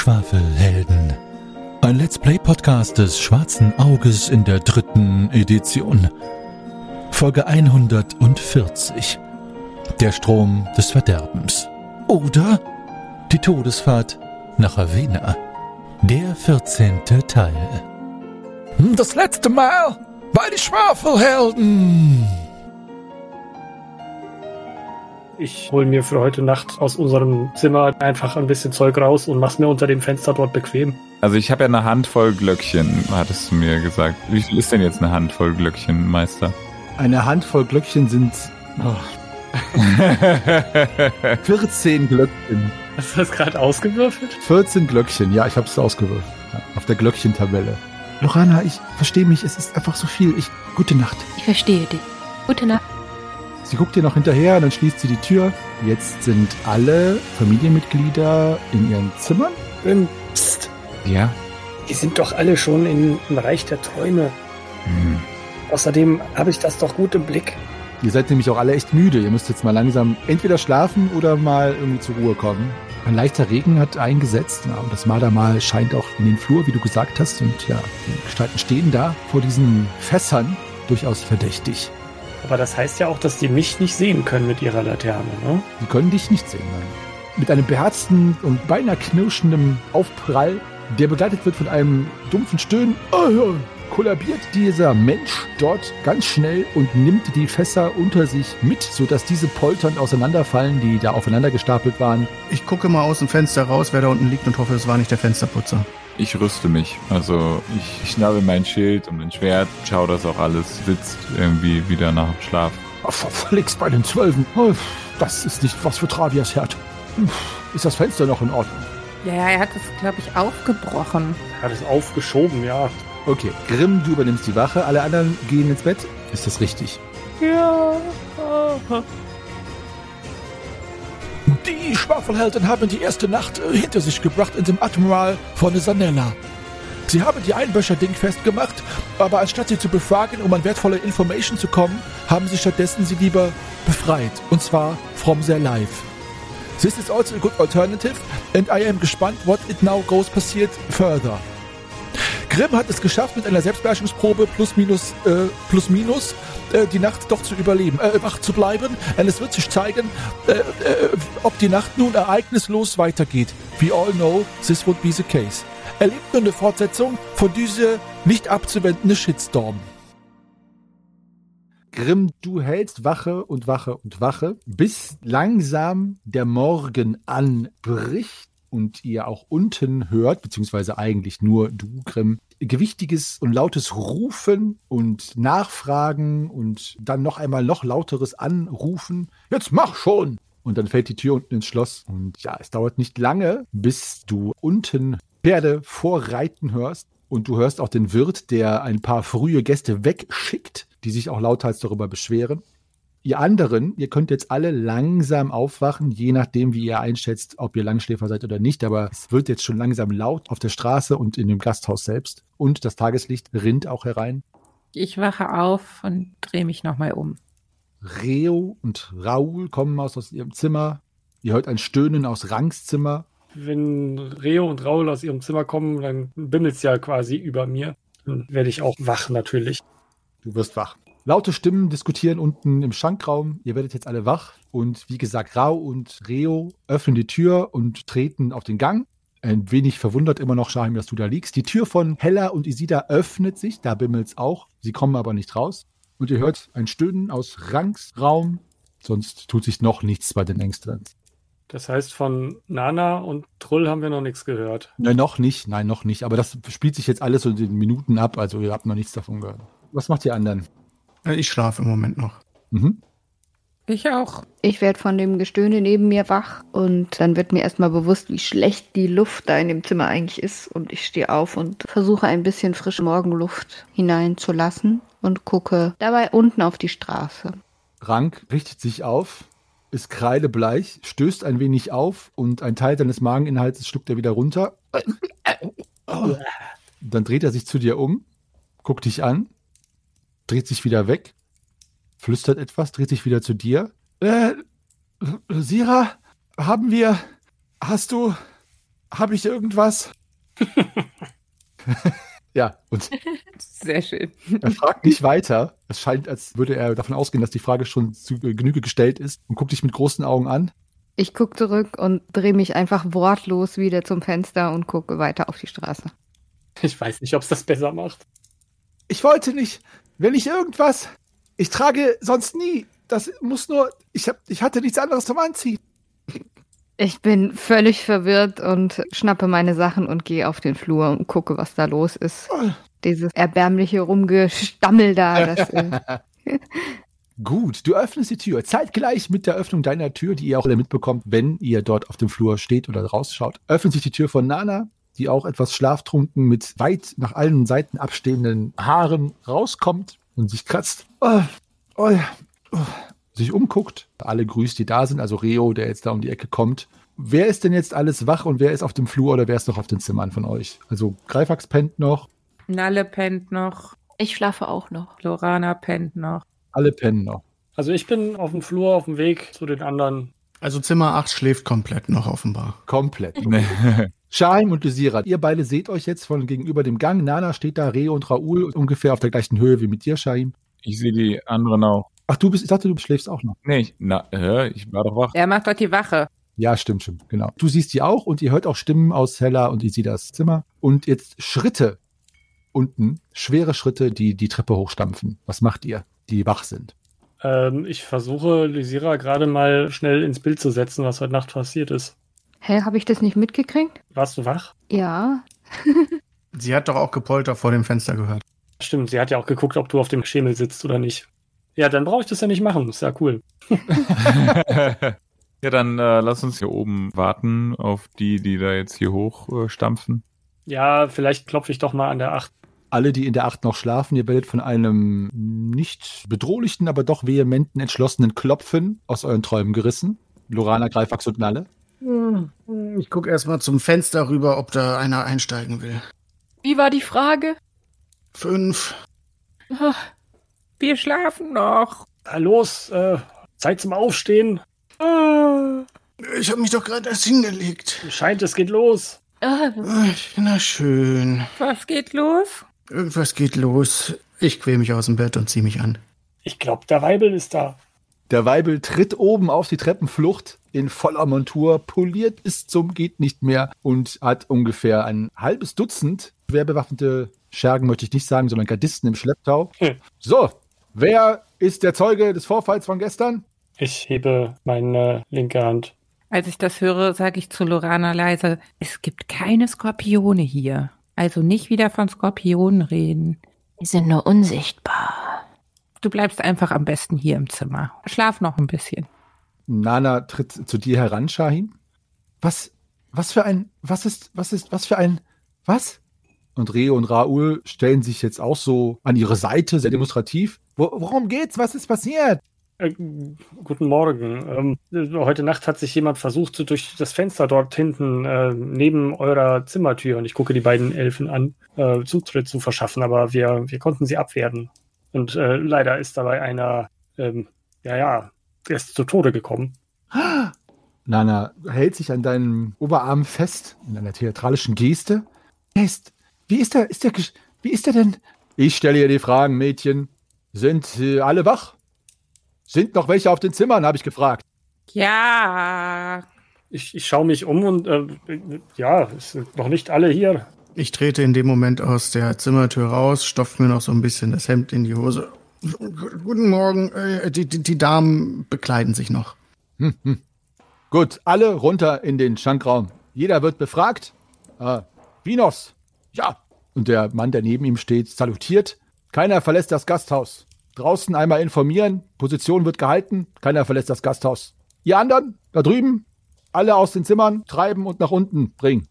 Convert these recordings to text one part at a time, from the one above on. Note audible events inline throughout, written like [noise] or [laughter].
Schwafelhelden. Ein Let's Play Podcast des Schwarzen Auges in der dritten Edition. Folge 140. Der Strom des Verderbens. Oder die Todesfahrt nach Ravenna. Der 14. Teil. Das letzte Mal bei die Schwafelhelden. Ich hole mir für heute Nacht aus unserem Zimmer einfach ein bisschen Zeug raus und mach's mir unter dem Fenster dort bequem. Also ich habe ja eine Handvoll Glöckchen, hattest du mir gesagt. Wie viel ist denn jetzt eine Handvoll Glöckchen, Meister? Eine Handvoll Glöckchen sind oh, [laughs] 14 Glöckchen. Hast du das gerade ausgewürfelt? 14 Glöckchen, ja, ich habe es ausgewürfelt. Ja, auf der Glöckchentabelle. Lorana, ich verstehe mich, es ist einfach so viel. Ich, gute Nacht. Ich verstehe dich. Gute Nacht. Sie guckt dir noch hinterher, dann schließt sie die Tür. Jetzt sind alle Familienmitglieder in ihren Zimmern. Ähm, Psst, Ja? die sind doch alle schon in, im Reich der Träume. Hm. Außerdem habe ich das doch gut im Blick. Ihr seid nämlich auch alle echt müde. Ihr müsst jetzt mal langsam entweder schlafen oder mal irgendwie zur Ruhe kommen. Ein leichter Regen hat eingesetzt. Ja, und das Mardermal scheint auch in den Flur, wie du gesagt hast. Und ja, die Gestalten stehen da vor diesen Fässern. Durchaus verdächtig. Aber das heißt ja auch, dass die mich nicht sehen können mit ihrer Laterne, ne? Sie können dich nicht sehen, nein. Mit einem beherzten und beinahe knirschenden Aufprall, der begleitet wird von einem dumpfen Stöhnen, oh kollabiert dieser Mensch dort ganz schnell und nimmt die Fässer unter sich mit, sodass diese polternd auseinanderfallen, die da aufeinander gestapelt waren. Ich gucke mal aus dem Fenster raus, wer da unten liegt und hoffe, es war nicht der Fensterputzer. Ich rüste mich. Also ich schnappe mein Schild und ein Schwert, schau, dass auch alles sitzt irgendwie wieder nach dem Schlaf. Verflixt bei den Zwölfen. Oh, Das ist nicht was für Travias Herd. Ist das Fenster noch in Ordnung? Ja, ja, er hat es, glaube ich, aufgebrochen. Hat es aufgeschoben, ja. Okay, Grimm, du übernimmst die Wache, alle anderen gehen ins Bett. Ist das richtig? Ja. Die Schwafelhelden haben die erste Nacht äh, hinter sich gebracht in dem Admiral von Sanella. Sie haben die Einböscher Ding festgemacht, aber anstatt sie zu befragen, um an wertvolle Information zu kommen, haben sie stattdessen sie lieber befreit. Und zwar from their life. This is also a good alternative, and I am gespannt, what it now goes passiert further. Grimm hat es geschafft, mit einer Selbstbeherrschungsprobe plus minus äh, plus minus äh, die Nacht doch zu überleben, äh, wach zu bleiben. Und es wird sich zeigen, äh, äh, ob die Nacht nun ereignislos weitergeht. We all know this would be the case. Erlebt nur eine Fortsetzung von dieser nicht abzuwendende Shitstorm. Grimm, du hältst Wache und Wache und Wache, bis langsam der Morgen anbricht und ihr auch unten hört, beziehungsweise eigentlich nur du, Grimm, gewichtiges und lautes Rufen und Nachfragen und dann noch einmal noch lauteres Anrufen. Jetzt mach schon! Und dann fällt die Tür unten ins Schloss. Und ja, es dauert nicht lange, bis du unten Pferde vorreiten hörst. Und du hörst auch den Wirt, der ein paar frühe Gäste wegschickt, die sich auch lauthals darüber beschweren. Ihr anderen, ihr könnt jetzt alle langsam aufwachen, je nachdem, wie ihr einschätzt, ob ihr Langschläfer seid oder nicht. Aber es wird jetzt schon langsam laut auf der Straße und in dem Gasthaus selbst. Und das Tageslicht rinnt auch herein. Ich wache auf und drehe mich nochmal um. Reo und Raoul kommen aus, aus ihrem Zimmer. Ihr hört ein Stöhnen aus Rangs Zimmer. Wenn Reo und Raul aus ihrem Zimmer kommen, dann bimmelt's ja quasi über mir. Dann werde ich auch wach natürlich. Du wirst wach. Laute Stimmen diskutieren unten im Schankraum. Ihr werdet jetzt alle wach. Und wie gesagt, Rao und Reo öffnen die Tür und treten auf den Gang. Ein wenig verwundert immer noch, Shahim, dass du da liegst. Die Tür von Hella und Isida öffnet sich. Da bimmelt's auch. Sie kommen aber nicht raus. Und ihr hört ein Stöhnen aus Rangs Raum. Sonst tut sich noch nichts bei den Ängsten. Das heißt, von Nana und Trull haben wir noch nichts gehört. Nein, noch nicht. Nein, noch nicht. Aber das spielt sich jetzt alles so in den Minuten ab. Also ihr habt noch nichts davon gehört. Was macht ihr anderen? Äh, Ich schlafe im Moment noch. Mhm. Ich auch. Ich werde von dem Gestöhne neben mir wach und dann wird mir erstmal bewusst, wie schlecht die Luft da in dem Zimmer eigentlich ist. Und ich stehe auf und versuche ein bisschen frische Morgenluft hineinzulassen und gucke dabei unten auf die Straße. Rank richtet sich auf, ist kreidebleich, stößt ein wenig auf und ein Teil deines Mageninhalts schluckt er wieder runter. [laughs] Dann dreht er sich zu dir um, guckt dich an, dreht sich wieder weg, flüstert etwas, dreht sich wieder zu dir. Äh, Sira, haben wir, hast du, Habe ich irgendwas? [laughs] Ja, und Sehr schön. er fragt nicht weiter. Es scheint, als würde er davon ausgehen, dass die Frage schon zu Genüge gestellt ist und guckt dich mit großen Augen an. Ich gucke zurück und drehe mich einfach wortlos wieder zum Fenster und gucke weiter auf die Straße. Ich weiß nicht, ob es das besser macht. Ich wollte nicht. Wenn ich irgendwas. Ich trage sonst nie. Das muss nur. Ich, hab, ich hatte nichts anderes zum Anziehen. Ich bin völlig verwirrt und schnappe meine Sachen und gehe auf den Flur und gucke, was da los ist. Dieses erbärmliche Rumgestammel da. [laughs] Das, äh, Gut, du öffnest die Tür. Zeitgleich mit der Öffnung deiner Tür, die ihr auch alle mitbekommt, wenn ihr dort auf dem Flur steht oder rausschaut, öffnet sich die Tür von Nana, die auch etwas schlaftrunken mit weit nach allen Seiten abstehenden Haaren rauskommt und sich kratzt. Oh, oh, oh. Sich umguckt, alle grüßt, die da sind, also Reo, der jetzt da um die Ecke kommt. Wer ist denn jetzt alles wach und wer ist auf dem Flur oder wer ist noch auf den Zimmern von euch? Also Greifax pennt noch, Nalle pennt noch. Ich schlafe auch noch. Lorana pennt noch. alle pennen noch. Also ich bin auf dem Flur auf dem Weg zu den anderen. Also Zimmer 8 schläft komplett noch offenbar. Komplett. [laughs] [laughs] Shaim und Desira, ihr beide seht euch jetzt von gegenüber dem Gang. Nana steht da, Reo und Raoul ungefähr auf der gleichen Höhe wie mit dir, Shaim. Ich sehe die anderen auch. Ach, du bist, ich dachte, du schläfst auch noch. Nee, ich, na, hä? ich war doch wach. Er macht dort die Wache. Ja, stimmt, stimmt, genau. Du siehst die auch und ihr hört auch Stimmen aus Hella und ihr seht das Zimmer. Und jetzt Schritte unten, schwere Schritte, die die Treppe hochstampfen. Was macht ihr, die wach sind? Ähm, ich versuche Lysira gerade mal schnell ins Bild zu setzen, was heute Nacht passiert ist. Hä, habe ich das nicht mitgekriegt? Warst du wach? Ja. [laughs] Sie hat doch auch Gepolter vor dem Fenster gehört. Stimmt, sie hat ja auch geguckt, ob du auf dem Schemel sitzt oder nicht. Ja, dann brauche ich das ja nicht machen. Ist ja cool. [laughs] ja, dann äh, lass uns hier oben warten auf die, die da jetzt hier hoch äh, stampfen. Ja, vielleicht klopfe ich doch mal an der 8. Alle, die in der Acht noch schlafen, ihr werdet von einem nicht bedrohlichen, aber doch vehementen, entschlossenen Klopfen aus euren Träumen gerissen. Lorana, Greifax und Nalle. Ich gucke erstmal zum Fenster rüber, ob da einer einsteigen will. Wie war die Frage? Fünf. Ah, Wir schlafen noch. Na los, äh, Zeit zum Aufstehen. Ich habe mich doch gerade erst hingelegt. Scheint, es geht los. ah, Ach, Na schön. Was geht los? Irgendwas geht los. Ich quäl mich aus dem Bett und zieh mich an. Ich glaube, der Weibel ist da. Der Weibel tritt oben auf die Treppenflucht in voller Montur, poliert bis zum geht nicht mehr und hat ungefähr ein halbes Dutzend schwer bewaffnete Schergen, möchte ich nicht sagen, sondern Gardisten im Schlepptau. Hm. So, wer ist der Zeuge des Vorfalls von gestern? Ich hebe meine linke Hand. Als ich das höre, sage ich zu Lorana leise, es gibt keine Skorpione hier. Also nicht wieder von Skorpionen reden. die sind nur unsichtbar. Du bleibst einfach am besten hier im Zimmer. Schlaf noch ein bisschen. Nana tritt zu dir heran, Shahin. Was, was für ein, was ist, was ist, was für ein, was? Und Reo und Raoul stellen sich jetzt auch so an ihre Seite, sehr demonstrativ. Wo, worum geht's? Was ist passiert? Äh, guten Morgen. Ähm, heute Nacht hat sich jemand versucht, so durch das Fenster dort hinten äh, neben eurer Zimmertür, und ich gucke die beiden Elfen an, äh, Zutritt zu verschaffen, aber wir, wir konnten sie abwehren. Und äh, leider ist dabei einer, ähm, ja, ja, er ist zu Tode gekommen. [gasps] Nana hält sich an deinem Oberarm fest, in einer theatralischen Geste. Er ist, wie ist er, ist er, gesch- wie ist er denn? Ich stelle ihr die Fragen, Mädchen. Sind äh, alle wach? Sind noch welche auf den Zimmern, habe ich gefragt. Ja, Ich, ich schaue mich um und äh, ja, es sind noch nicht alle hier. Ich trete in dem Moment aus der Zimmertür raus, stopfe mir noch so ein bisschen das Hemd in die Hose. Guten Morgen. Äh, die, die, die Damen bekleiden sich noch. Gut, alle runter in den Schankraum. Jeder wird befragt. Äh, Vinos. Ja. Und der Mann, der neben ihm steht, salutiert. Keiner verlässt das Gasthaus. Draußen einmal informieren. Position wird gehalten. Keiner verlässt das Gasthaus. Ihr anderen, da drüben, alle aus den Zimmern treiben und nach unten bringen.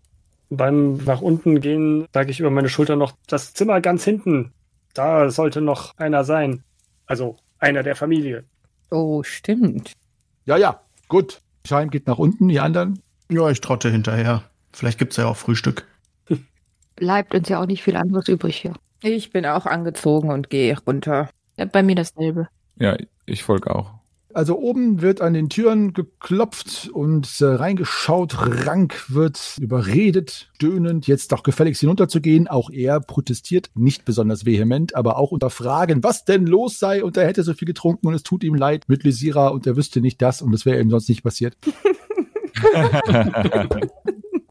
Beim nach unten gehen sage ich über meine Schulter noch, das Zimmer ganz hinten. Da sollte noch einer sein. Also einer der Familie. oh, stimmt. Ja, ja, gut. Scheim geht nach unten, die anderen. Ja, ich trotte hinterher. Vielleicht gibt's ja auch Frühstück. Bleibt uns ja auch nicht viel anderes übrig hier. Ich bin auch angezogen und gehe runter. Ja, bei mir dasselbe. Ja, ich folge auch. Also oben wird an den Türen geklopft und äh, reingeschaut. Rank wird überredet, stöhnend, jetzt doch gefälligst hinunterzugehen. Auch er protestiert, nicht besonders vehement, aber auch unter Fragen, was denn los sei und er hätte so viel getrunken und es tut ihm leid mit Lysira und er wüsste nicht das und es wäre ihm sonst nicht passiert. [laughs]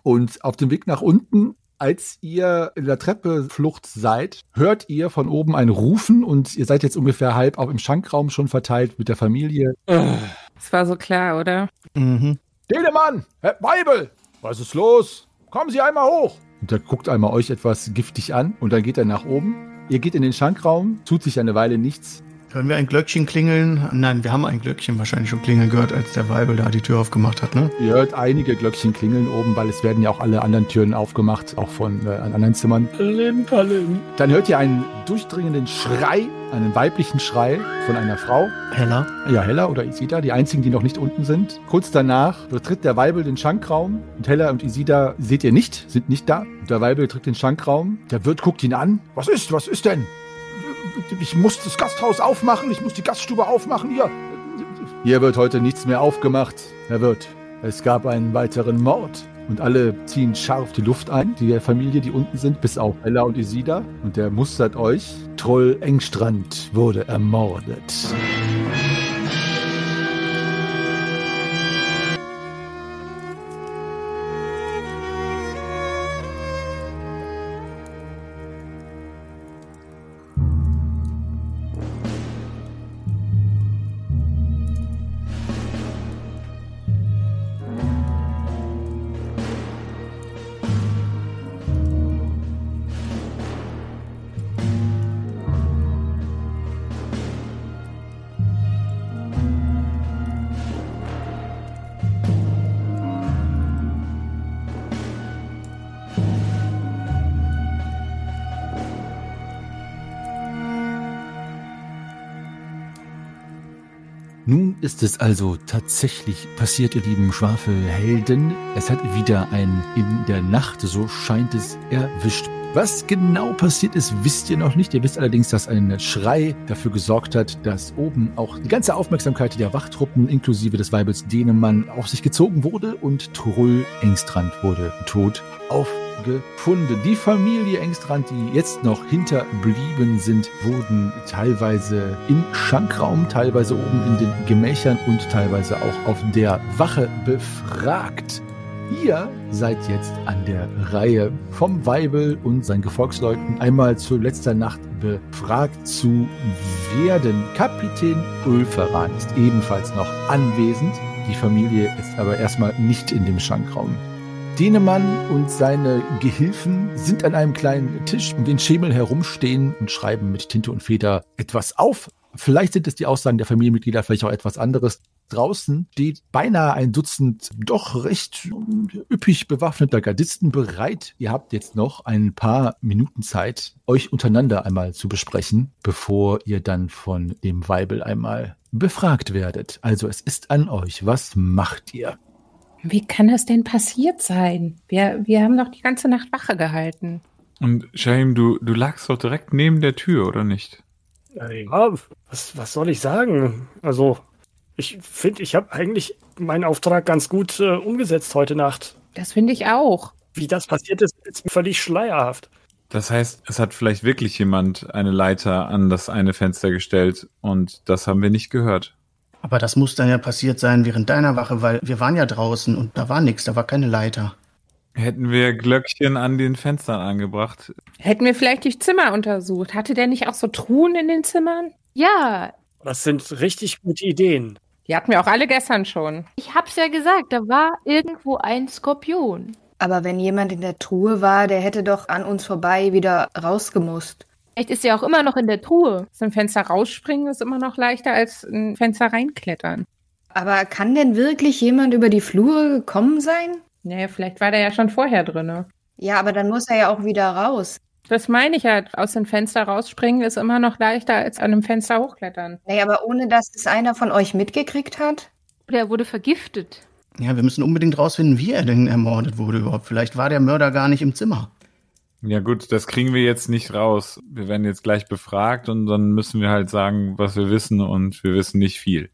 Und auf dem Weg nach unten, als ihr in der Treppeflucht seid, hört ihr von oben ein Rufen und ihr seid jetzt ungefähr halb auch im Schankraum schon verteilt mit der Familie. Das war so klar, oder? Mhm. Telemann, Herr Weibel, was ist los? Kommen Sie einmal hoch. Und er guckt einmal euch etwas giftig an und dann geht er nach oben. Ihr geht in den Schankraum, tut sich eine Weile nichts. Hören wir ein Glöckchen klingeln? Nein, wir haben ein Glöckchen wahrscheinlich schon klingeln gehört, als der Weibel da die Tür aufgemacht hat, ne? Ihr hört einige Glöckchen klingeln oben, weil es werden ja auch alle anderen Türen aufgemacht, auch von äh, an anderen Zimmern. Palim, palim. Dann hört ihr einen durchdringenden Schrei, einen weiblichen Schrei von einer Frau. Heller. Ja, Hella oder Isida, die einzigen, die noch nicht unten sind. Kurz danach betritt der Weibel den Schankraum und Hella und Isida seht ihr nicht, sind nicht da. Der Weibel betritt den Schankraum. Der Wirt guckt ihn an. Was ist, was ist denn? Ich muss das Gasthaus aufmachen, ich muss die Gaststube aufmachen hier. Hier wird heute nichts mehr aufgemacht, Herr Wirt. Es gab einen weiteren Mord. Und alle ziehen scharf die Luft ein, die Familie, die unten sind, bis auf Hella und Isida. Und der mustert euch. Troll Engstrand wurde ermordet. Ist es also tatsächlich passiert, ihr lieben Schwafelhelden. Es hat wieder ein in der Nacht, so scheint es, erwischt. Was genau passiert ist, wisst ihr noch nicht. Ihr wisst allerdings, dass ein Schrei dafür gesorgt hat, dass oben auch die ganze Aufmerksamkeit der Wachtruppen inklusive des Weibels Denemann auf sich gezogen wurde und Trull Engstrand wurde tot aufgefunden. Die Familie Engstrand, die jetzt noch hinterblieben sind, wurden teilweise im Schankraum, teilweise oben in den Gemächern und teilweise auch auf der Wache befragt. Ihr seid jetzt an der Reihe vom Weibel und seinen Gefolgsleuten einmal zu letzter Nacht befragt zu werden. Kapitän Ulferan ist ebenfalls noch anwesend. Die Familie ist aber erstmal nicht in dem Schankraum. Denemann und seine Gehilfen sind an einem kleinen Tisch, um den Schemel herumstehen und schreiben mit Tinte und Feder etwas auf. Vielleicht sind es die Aussagen der Familienmitglieder, vielleicht auch etwas anderes. Draußen steht beinahe ein Dutzend doch recht üppig bewaffneter Gardisten bereit. Ihr habt jetzt noch ein paar Minuten Zeit, euch untereinander einmal zu besprechen, bevor ihr dann von dem Weibel einmal befragt werdet. Also es ist an euch. Was macht ihr? Wie kann das denn passiert sein? Wir, wir haben doch die ganze Nacht Wache gehalten. Und Shaim, du, du lagst doch direkt neben der Tür, oder nicht? Ja, was, was soll ich sagen? Also, ich finde, ich habe eigentlich meinen Auftrag ganz gut äh, umgesetzt heute Nacht. Das finde ich auch. Wie das passiert ist, ist mir völlig schleierhaft. Das heißt, es hat vielleicht wirklich jemand eine Leiter an das eine Fenster gestellt und das haben wir nicht gehört. Aber das muss dann ja passiert sein während deiner Wache, weil wir waren ja draußen und da war nichts, da war keine Leiter. Hätten wir Glöckchen an den Fenstern angebracht. Hätten wir vielleicht die Zimmer untersucht. Hatte der nicht auch so Truhen in den Zimmern? Ja, Das sind richtig gute Ideen. Die hatten wir auch alle gestern schon. ich hab's ja gesagt, da war irgendwo ein Skorpion. Aber wenn jemand in der Truhe war, der hätte doch an uns vorbei wieder rausgemusst. Vielleicht ist er auch immer noch in der Truhe. Aus dem Fenster rausspringen ist immer noch leichter als ein Fenster reinklettern. Aber kann denn wirklich jemand über die Flure gekommen sein? Naja, vielleicht war der ja schon vorher drinne. Ja, aber dann muss er ja auch wieder raus. Das meine ich halt. Aus dem Fenster rausspringen ist immer noch leichter als an einem Fenster hochklettern. Naja, aber ohne dass es einer von euch mitgekriegt hat? Oder er wurde vergiftet. Ja, wir müssen unbedingt rausfinden, wie er denn ermordet wurde überhaupt. Vielleicht war der Mörder gar nicht im Zimmer. Ja gut, das kriegen wir jetzt nicht raus. Wir werden jetzt gleich befragt und dann müssen wir halt sagen, was wir wissen und wir wissen nicht viel.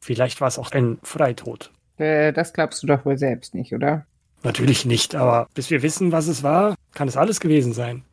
Vielleicht war es auch ein Freitod. Äh, das glaubst du doch wohl selbst nicht, oder? Natürlich nicht, aber bis wir wissen, was es war, kann es alles gewesen sein.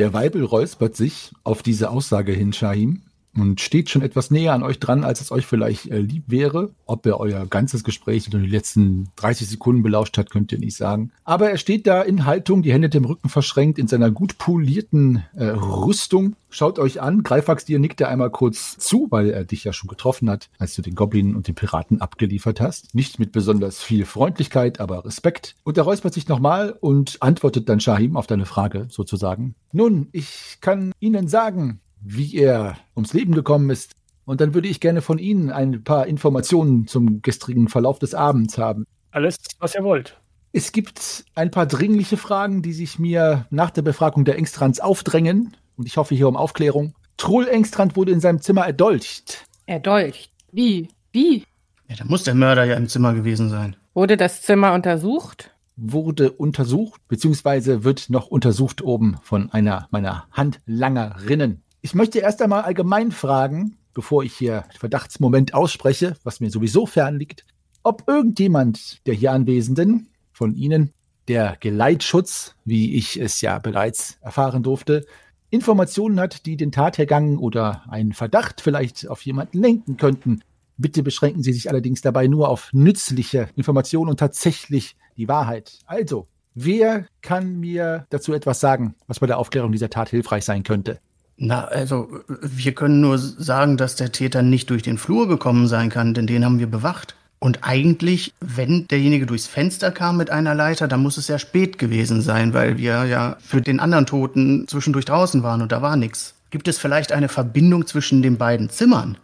Der Weibel räuspert sich auf diese Aussage hin, Shahim, und steht schon etwas näher an euch dran, als es euch vielleicht äh, lieb wäre. Ob er euer ganzes Gespräch oder die letzten 30 Sekunden belauscht hat, könnt ihr nicht sagen. Aber er steht da in Haltung, die Hände dem Rücken verschränkt, in seiner gut polierten äh, Rüstung. Schaut euch an. Greifax dir nickt er einmal kurz zu, weil er dich ja schon getroffen hat, als du den Goblin und den Piraten abgeliefert hast. Nicht mit besonders viel Freundlichkeit, aber Respekt. Und er räuspert sich nochmal und antwortet dann Shahim auf deine Frage sozusagen. Nun, ich kann Ihnen sagen, wie er ums Leben gekommen ist. Und dann würde ich gerne von Ihnen ein paar Informationen zum gestrigen Verlauf des Abends haben. Alles, was ihr wollt. Es gibt ein paar dringliche Fragen, die sich mir nach der Befragung der Engstrands aufdrängen. Und ich hoffe hier um Aufklärung. Trull Engstrand wurde in seinem Zimmer erdolcht. Erdolcht. Wie? Wie? Ja, da muss der Mörder ja im Zimmer gewesen sein. Wurde das Zimmer untersucht? Wurde untersucht, beziehungsweise wird noch untersucht oben von einer meiner Handlangerinnen. Ich möchte erst einmal allgemein fragen, bevor ich hier Verdachtsmoment ausspreche, was mir sowieso fernliegt, ob irgendjemand der hier Anwesenden von Ihnen, der Geleitschutz, wie ich es ja bereits erfahren durfte, Informationen hat, die den Tathergang oder einen Verdacht vielleicht auf jemanden lenken könnten. Bitte beschränken Sie sich allerdings dabei nur auf nützliche Informationen und tatsächlich die Wahrheit. Also, wer kann mir dazu etwas sagen, was bei der Aufklärung dieser Tat hilfreich sein könnte? Na, also, wir können nur sagen, dass der Täter nicht durch den Flur gekommen sein kann, denn den haben wir bewacht. Und eigentlich, wenn derjenige durchs Fenster kam mit einer Leiter, dann muss es ja spät gewesen sein, weil wir ja für den anderen Toten zwischendurch draußen waren und da war nichts. Gibt es vielleicht eine Verbindung zwischen den beiden Zimmern?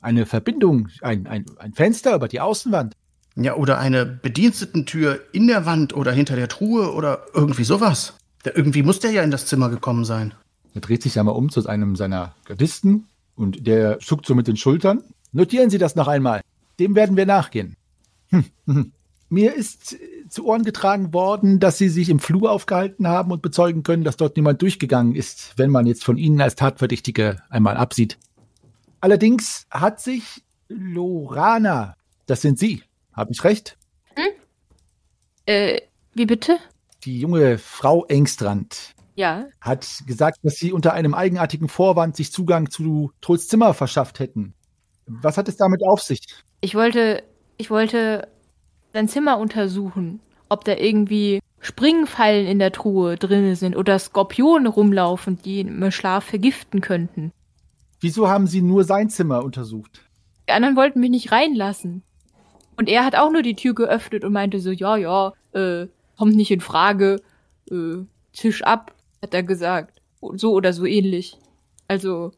Eine Verbindung, ein, ein, ein Fenster über die Außenwand. Ja, oder eine Bedienstetentür in der Wand oder hinter der Truhe oder irgendwie sowas. Da, irgendwie muss der ja in das Zimmer gekommen sein. Er dreht sich einmal um zu einem seiner Gardisten und der zuckt so mit den Schultern. Notieren Sie das noch einmal. Dem werden wir nachgehen. Hm, hm. Mir ist zu Ohren getragen worden, dass Sie sich im Flur aufgehalten haben und bezeugen können, dass dort niemand durchgegangen ist, wenn man jetzt von Ihnen als Tatverdächtige einmal absieht. Allerdings hat sich Lorana, das sind Sie, habe ich recht? Äh, wie bitte? Die junge Frau Engstrand Ja. hat gesagt, dass Sie unter einem eigenartigen Vorwand sich Zugang zu Trolls Zimmer verschafft hätten. Was hat es damit auf sich? Ich wollte, ich wollte sein Zimmer untersuchen, ob da irgendwie Springfallen in der Truhe drinne sind oder Skorpione rumlaufen, die im Schlaf vergiften könnten. Wieso haben Sie nur sein Zimmer untersucht? Die anderen wollten mich nicht reinlassen. Und er hat auch nur die Tür geöffnet und meinte so, ja, ja, äh, kommt nicht in Frage, äh, Tisch ab, hat er gesagt. So oder so ähnlich. Also,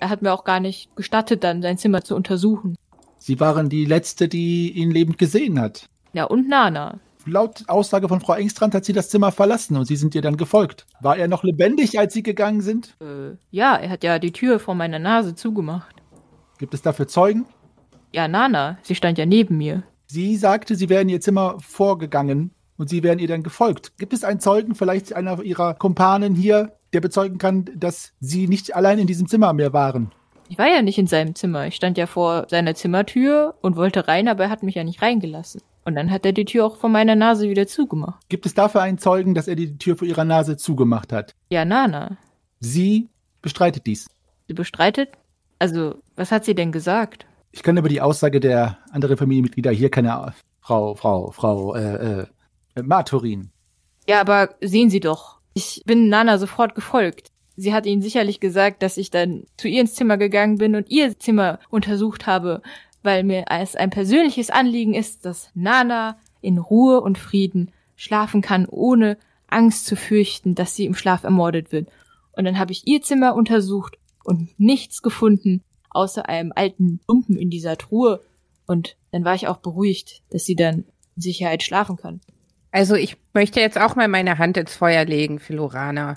er hat mir auch gar nicht gestattet, dann sein Zimmer zu untersuchen. Sie waren die Letzte, die ihn lebend gesehen hat. Ja, und Nana. Laut Aussage von Frau Engstrand hat sie das Zimmer verlassen und Sie sind ihr dann gefolgt. War er noch lebendig, als Sie gegangen sind? Äh, ja, er hat ja die Tür vor meiner Nase zugemacht. Gibt es dafür Zeugen? Ja, Nana, sie stand ja neben mir. Sie sagte, Sie wären ihr Zimmer vorgegangen und Sie wären ihr dann gefolgt. Gibt es einen Zeugen, vielleicht einer Ihrer Kumpanen hier, der bezeugen kann, dass Sie nicht allein in diesem Zimmer mehr waren? Ich war ja nicht in seinem Zimmer. Ich stand ja vor seiner Zimmertür und wollte rein, aber er hat mich ja nicht reingelassen. Und dann hat er die Tür auch vor meiner Nase wieder zugemacht. Gibt es dafür einen Zeugen, dass er die Tür vor Ihrer Nase zugemacht hat? Ja, Nana. Sie bestreitet dies. Sie bestreitet? Also, was hat sie denn gesagt? Ich kann über die Aussage der anderen Familienmitglieder hier keine Frau, Frau, Frau, äh, äh, Marturin. Ja, aber sehen Sie doch. Ich bin Nana sofort gefolgt. Sie hat Ihnen sicherlich gesagt, dass ich dann zu ihr ins Zimmer gegangen bin und ihr Zimmer untersucht habe, weil mir es ein persönliches Anliegen ist, dass Nana in Ruhe und Frieden schlafen kann, ohne Angst zu fürchten, dass sie im Schlaf ermordet wird. Und dann habe ich ihr Zimmer untersucht und nichts gefunden, außer einem alten Lumpen in dieser Truhe. Und dann war ich auch beruhigt, dass sie dann in Sicherheit schlafen kann. Also ich möchte jetzt auch mal meine Hand ins Feuer legen für Lorana.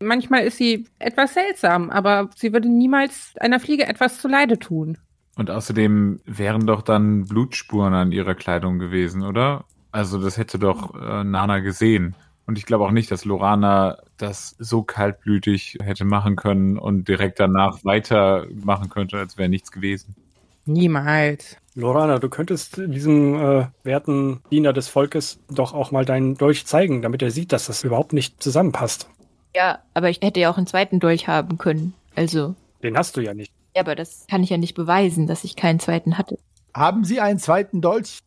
Manchmal ist sie etwas seltsam, aber sie würde niemals einer Fliege etwas zuleide tun. Und außerdem wären doch dann Blutspuren an ihrer Kleidung gewesen, oder? Also das hätte doch äh, Nana gesehen. Und ich glaube auch nicht, dass Lorana das so kaltblütig hätte machen können und direkt danach weitermachen könnte, als wäre nichts gewesen. Niemals. Lorana, du könntest diesem äh, werten Diener des Volkes doch auch mal deinen Dolch zeigen, damit er sieht, dass das überhaupt nicht zusammenpasst. Ja, aber ich hätte ja auch einen zweiten Dolch haben können. Also, Den hast du ja nicht. ja, aber das kann ich ja nicht beweisen, dass ich keinen zweiten hatte. Haben Sie einen zweiten Dolch?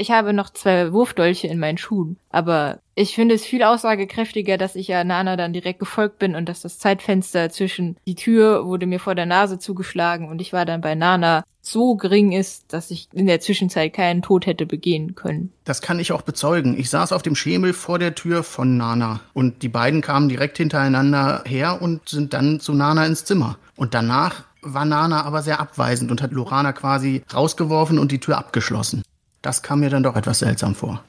Ich habe noch zwei Wurfdolche in meinen Schuhen, aber ich finde es viel aussagekräftiger, dass ich ja Nana dann direkt gefolgt bin und dass das Zeitfenster zwischen die Tür wurde mir vor der Nase zugeschlagen und ich war dann bei Nana so gering ist, dass ich in der Zwischenzeit keinen Tod hätte begehen können. Das kann ich auch bezeugen. Ich saß auf dem Schemel vor der Tür von Nana und die beiden kamen direkt hintereinander her und sind dann zu Nana ins Zimmer. Und danach war Nana aber sehr abweisend und hat Lorana quasi rausgeworfen und die Tür abgeschlossen. Das kam mir dann doch etwas seltsam vor.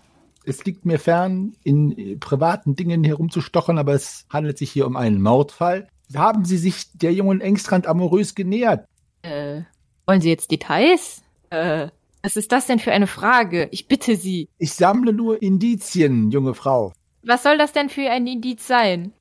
Es liegt mir fern, in äh, privaten Dingen herumzustochern, aber es handelt sich hier um einen Mordfall. Haben Sie sich der jungen Engstrand amorös genähert? Äh, wollen Sie jetzt Details? Äh, was ist das denn für eine Frage? Ich bitte Sie. Ich sammle nur Indizien, junge Frau. Was soll das denn für ein Indiz sein?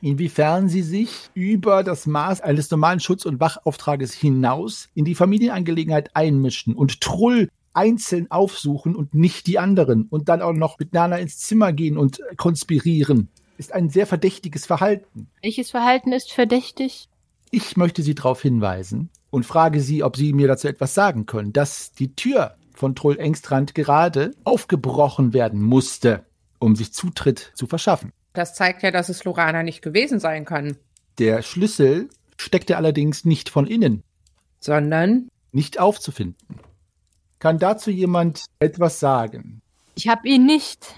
Inwiefern Sie sich über das Maß eines normalen Schutz- und Wachauftrages hinaus in die Familienangelegenheit einmischen und Trull einzeln aufsuchen und nicht die anderen und dann auch noch mit Nana ins Zimmer gehen und konspirieren, ist ein sehr verdächtiges Verhalten. Welches Verhalten ist verdächtig? Ich möchte Sie darauf hinweisen und frage Sie, ob Sie mir dazu etwas sagen können, dass die Tür von Troll Engstrand gerade aufgebrochen werden musste, um sich Zutritt zu verschaffen. Das zeigt ja, dass es Lorana nicht gewesen sein kann, Der Schlüssel steckte allerdings nicht von innen, sondern nicht aufzufinden. Kann dazu jemand etwas sagen? Ich habe ihn nicht.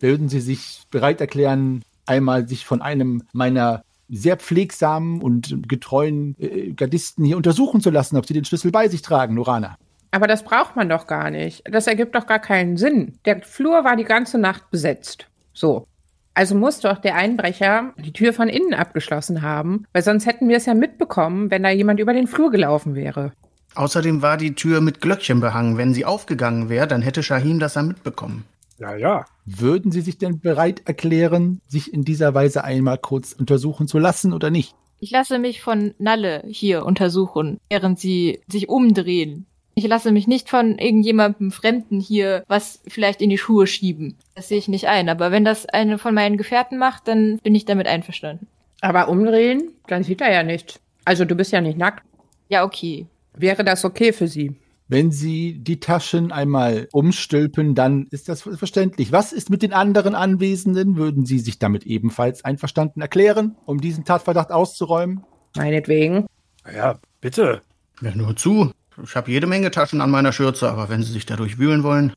Würden Sie sich bereit erklären, einmal sich von einem meiner sehr pflegsamen und getreuen äh, Gardisten hier untersuchen zu lassen, ob Sie den Schlüssel bei sich tragen, Lorana? Aber das braucht man doch gar nicht. Das ergibt doch gar keinen Sinn. Der Flur war die ganze Nacht besetzt. So. Also muss doch der Einbrecher die Tür von innen abgeschlossen haben, weil sonst hätten wir es ja mitbekommen, wenn da jemand über den Flur gelaufen wäre. Außerdem war die Tür mit Glöckchen behangen. Wenn sie aufgegangen wäre, dann hätte Shahim das dann mitbekommen. Ja, ja. Würden Sie sich denn bereit erklären, sich in dieser Weise einmal kurz untersuchen zu lassen oder nicht? Ich lasse mich von Nalle hier untersuchen, während sie sich umdrehen. Ich lasse mich nicht von irgendjemandem Fremden hier was vielleicht in die Schuhe schieben. Das sehe ich nicht ein. Aber wenn das eine von meinen Gefährten macht, dann bin ich damit einverstanden. Aber umdrehen, dann sieht er ja nicht. Also du bist ja nicht nackt. Ja, okay. Wäre das okay für Sie? Wenn Sie die Taschen einmal umstülpen, dann ist das verständlich. Was ist mit den anderen Anwesenden? Würden Sie sich damit ebenfalls einverstanden erklären, um diesen Tatverdacht auszuräumen? Meinetwegen. Ja, bitte. Ja, nur zu. Ich habe jede Menge Taschen an meiner Schürze, aber wenn Sie sich dadurch wühlen wollen.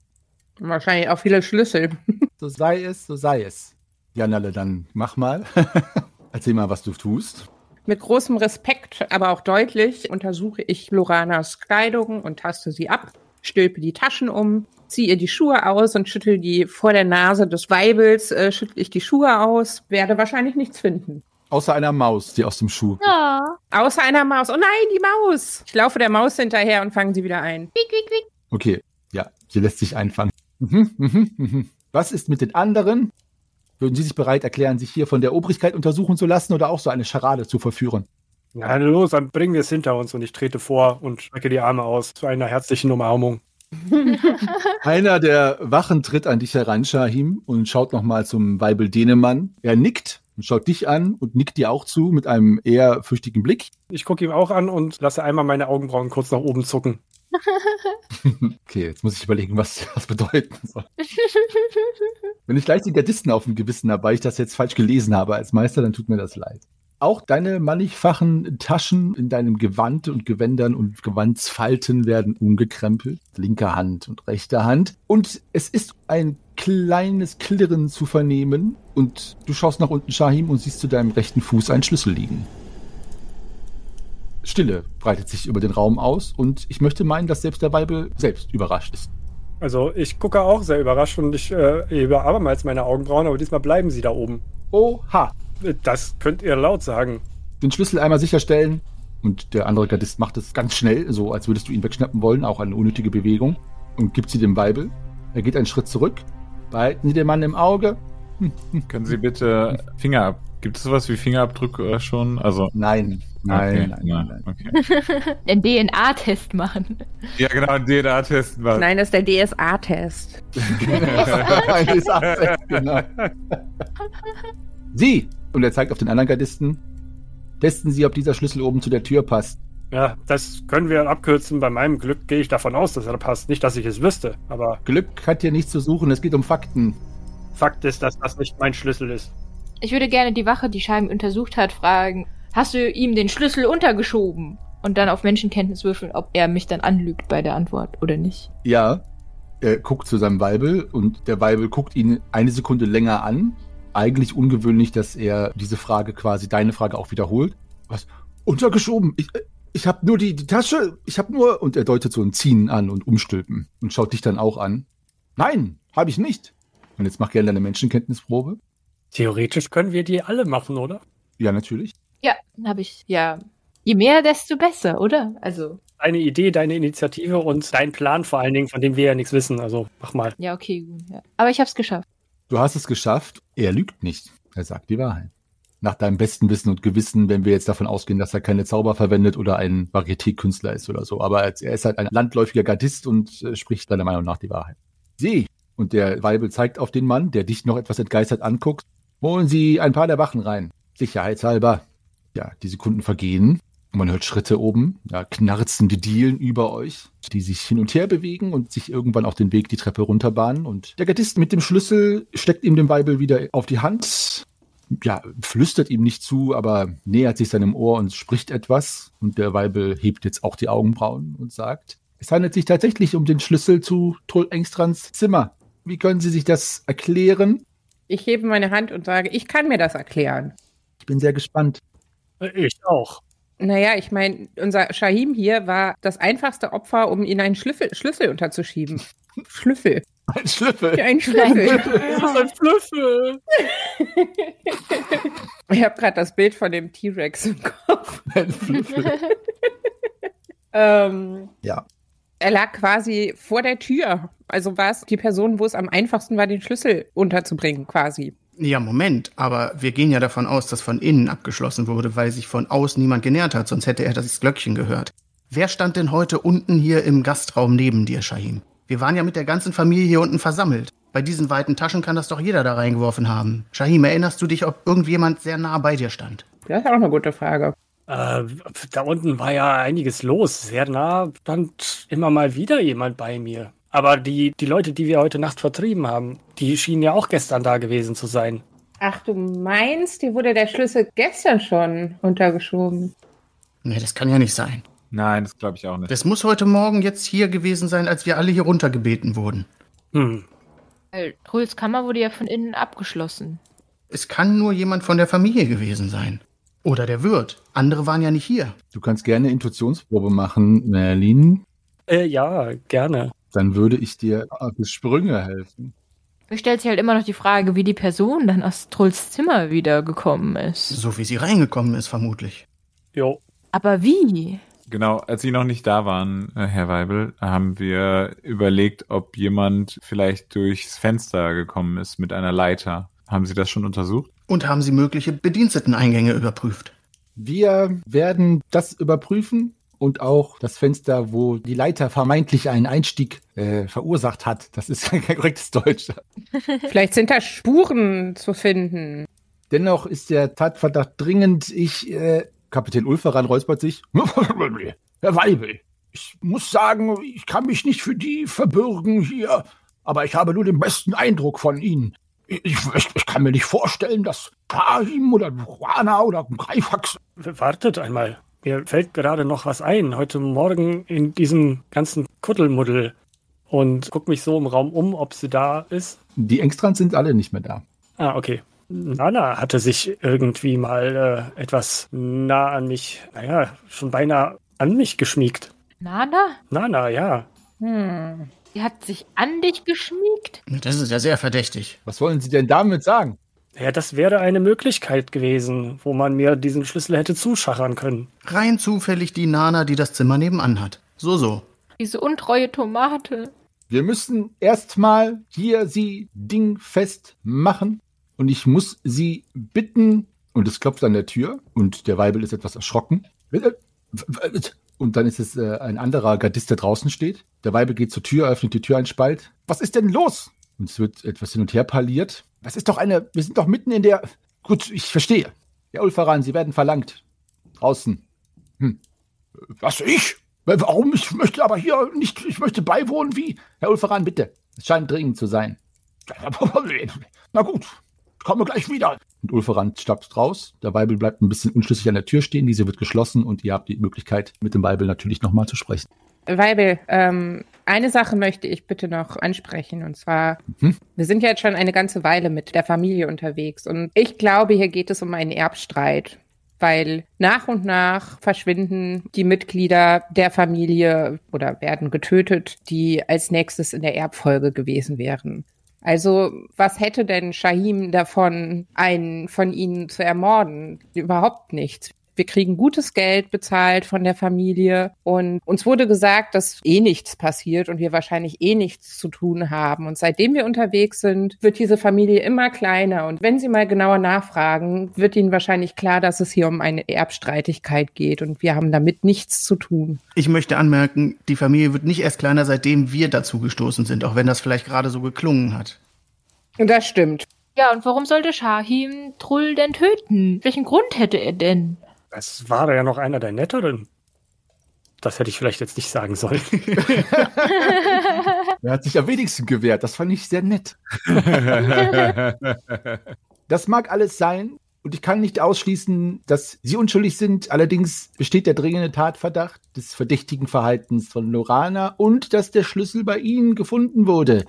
Wahrscheinlich auch viele Schlüssel. [laughs] So sei es, so sei es. Janalle, dann mach mal. [laughs] Erzähl mal, was du tust. Mit großem Respekt, aber auch deutlich untersuche ich Loranas Kleidung und taste sie ab, stülpe die Taschen um, ziehe ihr die Schuhe aus und schüttel die vor der Nase des Weibels, äh, schüttel ich die Schuhe aus, werde wahrscheinlich nichts finden. Außer einer Maus, die aus dem Schuh. Ja. Außer einer Maus. Oh nein, die Maus! Ich laufe der Maus hinterher und fange sie wieder ein. Okay, ja, sie lässt sich einfangen. Mhm, mhm, mhm. Was ist mit den anderen? Würden Sie sich bereit erklären, sich hier von der Obrigkeit untersuchen zu lassen oder auch so eine Scharade zu verführen? Na los, dann bringen wir es hinter uns und ich trete vor und strecke die Arme aus zu einer herzlichen Umarmung. [laughs] Einer der Wachen tritt an dich heran, Shahim, und schaut nochmal zum Weibel Denemann. Er nickt und schaut dich an und nickt dir auch zu mit einem eher fürchtigen Blick. Ich gucke ihm auch an und lasse einmal meine Augenbrauen kurz nach oben zucken. [laughs] Okay, jetzt muss ich überlegen, was [laughs] das bedeuten soll. [laughs] Wenn ich gleich den Gardisten auf dem Gewissen habe, weil ich das jetzt falsch gelesen habe als Meister, dann tut mir das leid. Auch deine mannigfachen Taschen in deinem Gewand und Gewändern und Gewandsfalten werden umgekrempelt. Linke Hand und rechte Hand. Und es ist ein kleines Klirren zu vernehmen. Und du schaust nach unten, Shahim, und siehst zu deinem rechten Fuß einen Schlüssel liegen. Stille breitet sich über den Raum aus und ich möchte meinen, dass selbst der Weibel selbst überrascht ist. Also ich gucke auch sehr überrascht und ich äh, hebe abermals meine Augenbrauen, aber diesmal bleiben sie da oben. Oha! Das könnt ihr laut sagen. Den Schlüssel einmal sicherstellen und der andere Gardist macht es ganz schnell, so als würdest du ihn wegschnappen wollen, auch eine unnötige Bewegung und gibt sie dem Weibel. Er geht einen Schritt zurück. Behalten Sie den Mann im Auge. Können Sie bitte Finger Gibt es sowas wie Fingerabdrücke schon? Also. Nein, nein, okay, nein, nein, nein. Okay. [laughs] Den DNA-Test machen. Ja, genau, einen DNA-Test machen. Nein, das ist der DSA-Test. Ein DSA-Test, [laughs] genau. Sie, und er zeigt auf den anderen Gardisten, testen Sie, ob dieser Schlüssel oben zu der Tür passt. Ja, das können wir abkürzen. Bei meinem Glück gehe ich davon aus, dass er passt. Nicht, dass ich es wüsste, aber Glück hat hier nichts zu suchen, es geht um Fakten. Fakt ist, dass das nicht mein Schlüssel ist. Ich würde gerne die Wache, die Scheiben untersucht hat, fragen, hast du ihm den Schlüssel untergeschoben? Und dann auf Menschenkenntnis würfeln, ob er mich dann anlügt bei der Antwort oder nicht. Ja, er guckt zu seinem Weibel und der Weibel guckt ihn eine Sekunde länger an. Eigentlich ungewöhnlich, dass er diese Frage quasi, deine Frage auch wiederholt. Was? Untergeschoben? Ich, ich habe nur die, die Tasche, ich habe nur, und er deutet so ein Ziehen an und Umstülpen und schaut dich dann auch an. Nein, habe ich nicht. Und jetzt mach gerne deine Menschenkenntnisprobe. Theoretisch können wir die alle machen, oder? Ja, natürlich. Ja, habe ich. Ja. Je mehr, desto besser, oder? Also, Deine Idee, deine Initiative und dein Plan vor allen Dingen, von dem wir ja nichts wissen. Also mach mal. ja, okay, gut. Ja. Aber ich habe es geschafft. Du hast es geschafft. Er lügt nicht. Er sagt die Wahrheit. Nach deinem besten Wissen und Gewissen, wenn wir jetzt davon ausgehen, dass er keine Zauber verwendet oder ein Varieté-Künstler ist oder so. Aber er ist halt ein landläufiger Gardist und äh, spricht deiner Meinung nach die Wahrheit. Sie. Und der Weibel zeigt auf den Mann, der dich noch etwas entgeistert anguckt. Holen Sie ein paar der Wachen rein. Sicherheitshalber. Ja, die Sekunden vergehen. Man hört Schritte oben, ja, knarzende Dielen über euch, die sich hin und her bewegen und sich irgendwann auch den Weg die Treppe runterbahnen. Und der Gardist mit dem Schlüssel steckt ihm den Weibel wieder auf die Hand. Ja, flüstert ihm nicht zu, aber nähert sich seinem Ohr und spricht etwas. Und der Weibel hebt jetzt auch die Augenbrauen und sagt, es handelt sich tatsächlich um den Schlüssel zu Troll Engstrands Zimmer. Wie können Sie sich das erklären? Ich hebe meine Hand und sage, ich kann mir das erklären. Ich bin sehr gespannt. Ich auch. Naja, ich meine, unser Shahim hier war das einfachste Opfer, um ihn einen Schlüssel, Schlüssel unterzuschieben. [laughs] Schlüssel. Ein Schlüssel. Ein Schlüssel. Das ist ein Flüffel. [laughs] Ich habe gerade das Bild von dem T-Rex im Kopf. Ein Schlüssel. [laughs] Ähm, Ja. Er lag quasi vor der Tür. Also war es die Person, wo es am einfachsten war, den Schlüssel unterzubringen, quasi. Ja, Moment, aber wir gehen ja davon aus, dass von innen abgeschlossen wurde, weil sich von außen niemand genähert hat, sonst hätte er das Glöckchen gehört. Wer stand denn heute unten hier im Gastraum neben dir, Shahim? Wir waren ja mit der ganzen Familie hier unten versammelt. Bei diesen weiten Taschen kann das doch jeder da reingeworfen haben. Shahim, erinnerst du dich, ob irgendjemand sehr nah bei dir stand? Das ist auch eine gute Frage. Äh, da unten war ja einiges los. Sehr nah stand immer mal wieder jemand bei mir. Aber die, die Leute, die wir heute Nacht vertrieben haben, die schienen ja auch gestern da gewesen zu sein. Ach, du meinst, dir wurde der Schlüssel gestern schon untergeschoben? Nee, das kann ja nicht sein. Nein, das glaube ich auch nicht. Das muss heute Morgen jetzt hier gewesen sein, als wir alle hier runtergebeten wurden. Hm. Weil Trulls Kammer wurde ja von innen abgeschlossen. Es kann nur jemand von der Familie gewesen sein. Oder der Wirt. Andere waren ja nicht hier. Du kannst gerne Intuitionsprobe machen, Merlin. Äh, ja, gerne. Dann würde ich dir auf die Sprünge helfen. Mir stellt sich halt immer noch die Frage, wie die Person dann aus Trulls Zimmer wieder gekommen ist. So wie sie reingekommen ist, vermutlich. Jo. Aber wie? Genau, als Sie noch nicht da waren, äh, Herr Weibel, haben wir überlegt, ob jemand vielleicht durchs Fenster gekommen ist mit einer Leiter. Haben Sie das schon untersucht? Und haben sie mögliche Bediensteteneingänge überprüft. Wir werden das überprüfen und auch das Fenster, wo die Leiter vermeintlich einen Einstieg äh, verursacht hat. Das ist [laughs] kein korrektes Deutsch. [laughs] Vielleicht sind da Spuren zu finden. Dennoch ist der Tatverdacht dringend. Ich, äh, Kapitän Ulferan räuspert sich. [laughs] Herr Weibel, ich muss sagen, ich kann mich nicht für die verbürgen hier, aber ich habe nur den besten Eindruck von Ihnen. Ich, ich, ich kann mir nicht vorstellen, dass Kahim oder Ruana oder Greifax Wartet einmal. Mir fällt gerade noch was ein. Heute Morgen in diesem ganzen Kuddelmuddel. Und guck mich so im Raum um, ob sie da ist. Die Engstrands sind alle nicht mehr da. Ah, okay. Nana hatte sich irgendwie mal äh, etwas nah an mich, naja, schon beinahe an mich geschmiegt. Nana? Nana, ja. Hm. Sie hat sich an dich geschmiegt? Das ist ja sehr verdächtig. Was wollen Sie denn damit sagen? Ja, das wäre eine Möglichkeit gewesen, wo man mir diesen Schlüssel hätte zuschachern können. Rein zufällig die Nana, die das Zimmer nebenan hat. So, so. Diese untreue Tomate. Wir müssen erstmal hier Sie dingfest machen und ich muss Sie bitten und es klopft an der Tür und der Weibel ist etwas erschrocken. Und dann ist es äh, ein anderer Gardist, der draußen steht. Der Weibel geht zur Tür, öffnet die Tür einen Spalt. Was ist denn los? Und es wird etwas hin und her parliert. Das ist doch eine, wir sind doch mitten in der, gut, ich verstehe. Herr Ulfaran, Sie werden verlangt. Draußen. Hm. Was, ich? Warum? Ich möchte aber hier nicht, ich möchte beiwohnen. Wie? Herr Ulfaran, bitte. Es scheint dringend zu sein. Na gut, komme gleich wieder. Und Ulferan stapft raus. Der Weibel bleibt ein bisschen unschlüssig an der Tür stehen. Diese wird geschlossen und ihr habt die Möglichkeit, mit dem Weibel natürlich nochmal zu sprechen. Weibel, ähm, eine Sache möchte ich bitte noch ansprechen. Und zwar, Mhm. wir sind ja jetzt schon eine ganze Weile mit der Familie unterwegs. Und ich glaube, hier geht es um einen Erbstreit. Weil nach und nach verschwinden die Mitglieder der Familie oder werden getötet, die als nächstes in der Erbfolge gewesen wären. Also, was hätte denn Shahim davon, einen von ihnen zu ermorden? Überhaupt nichts. Wir kriegen gutes Geld bezahlt von der Familie und uns wurde gesagt, dass eh nichts passiert und wir wahrscheinlich eh nichts zu tun haben. Und seitdem wir unterwegs sind, wird diese Familie immer kleiner. Und wenn Sie mal genauer nachfragen, wird Ihnen wahrscheinlich klar, dass es hier um eine Erbstreitigkeit geht und wir haben damit nichts zu tun. Ich möchte anmerken, die Familie wird nicht erst kleiner, seitdem wir dazu gestoßen sind, auch wenn das vielleicht gerade so geklungen hat. Und das stimmt. Ja, und warum sollte Shahim Trull denn töten? Welchen Grund hätte er denn? Es war ja noch einer der Netteren. Das hätte ich vielleicht jetzt nicht sagen sollen. [laughs] Er hat sich am wenigsten gewehrt. Das fand ich sehr nett. [laughs] Das mag alles sein. Und ich kann nicht ausschließen, dass Sie unschuldig sind. Allerdings besteht der dringende Tatverdacht des verdächtigen Verhaltens von Lorana und dass der Schlüssel bei Ihnen gefunden wurde.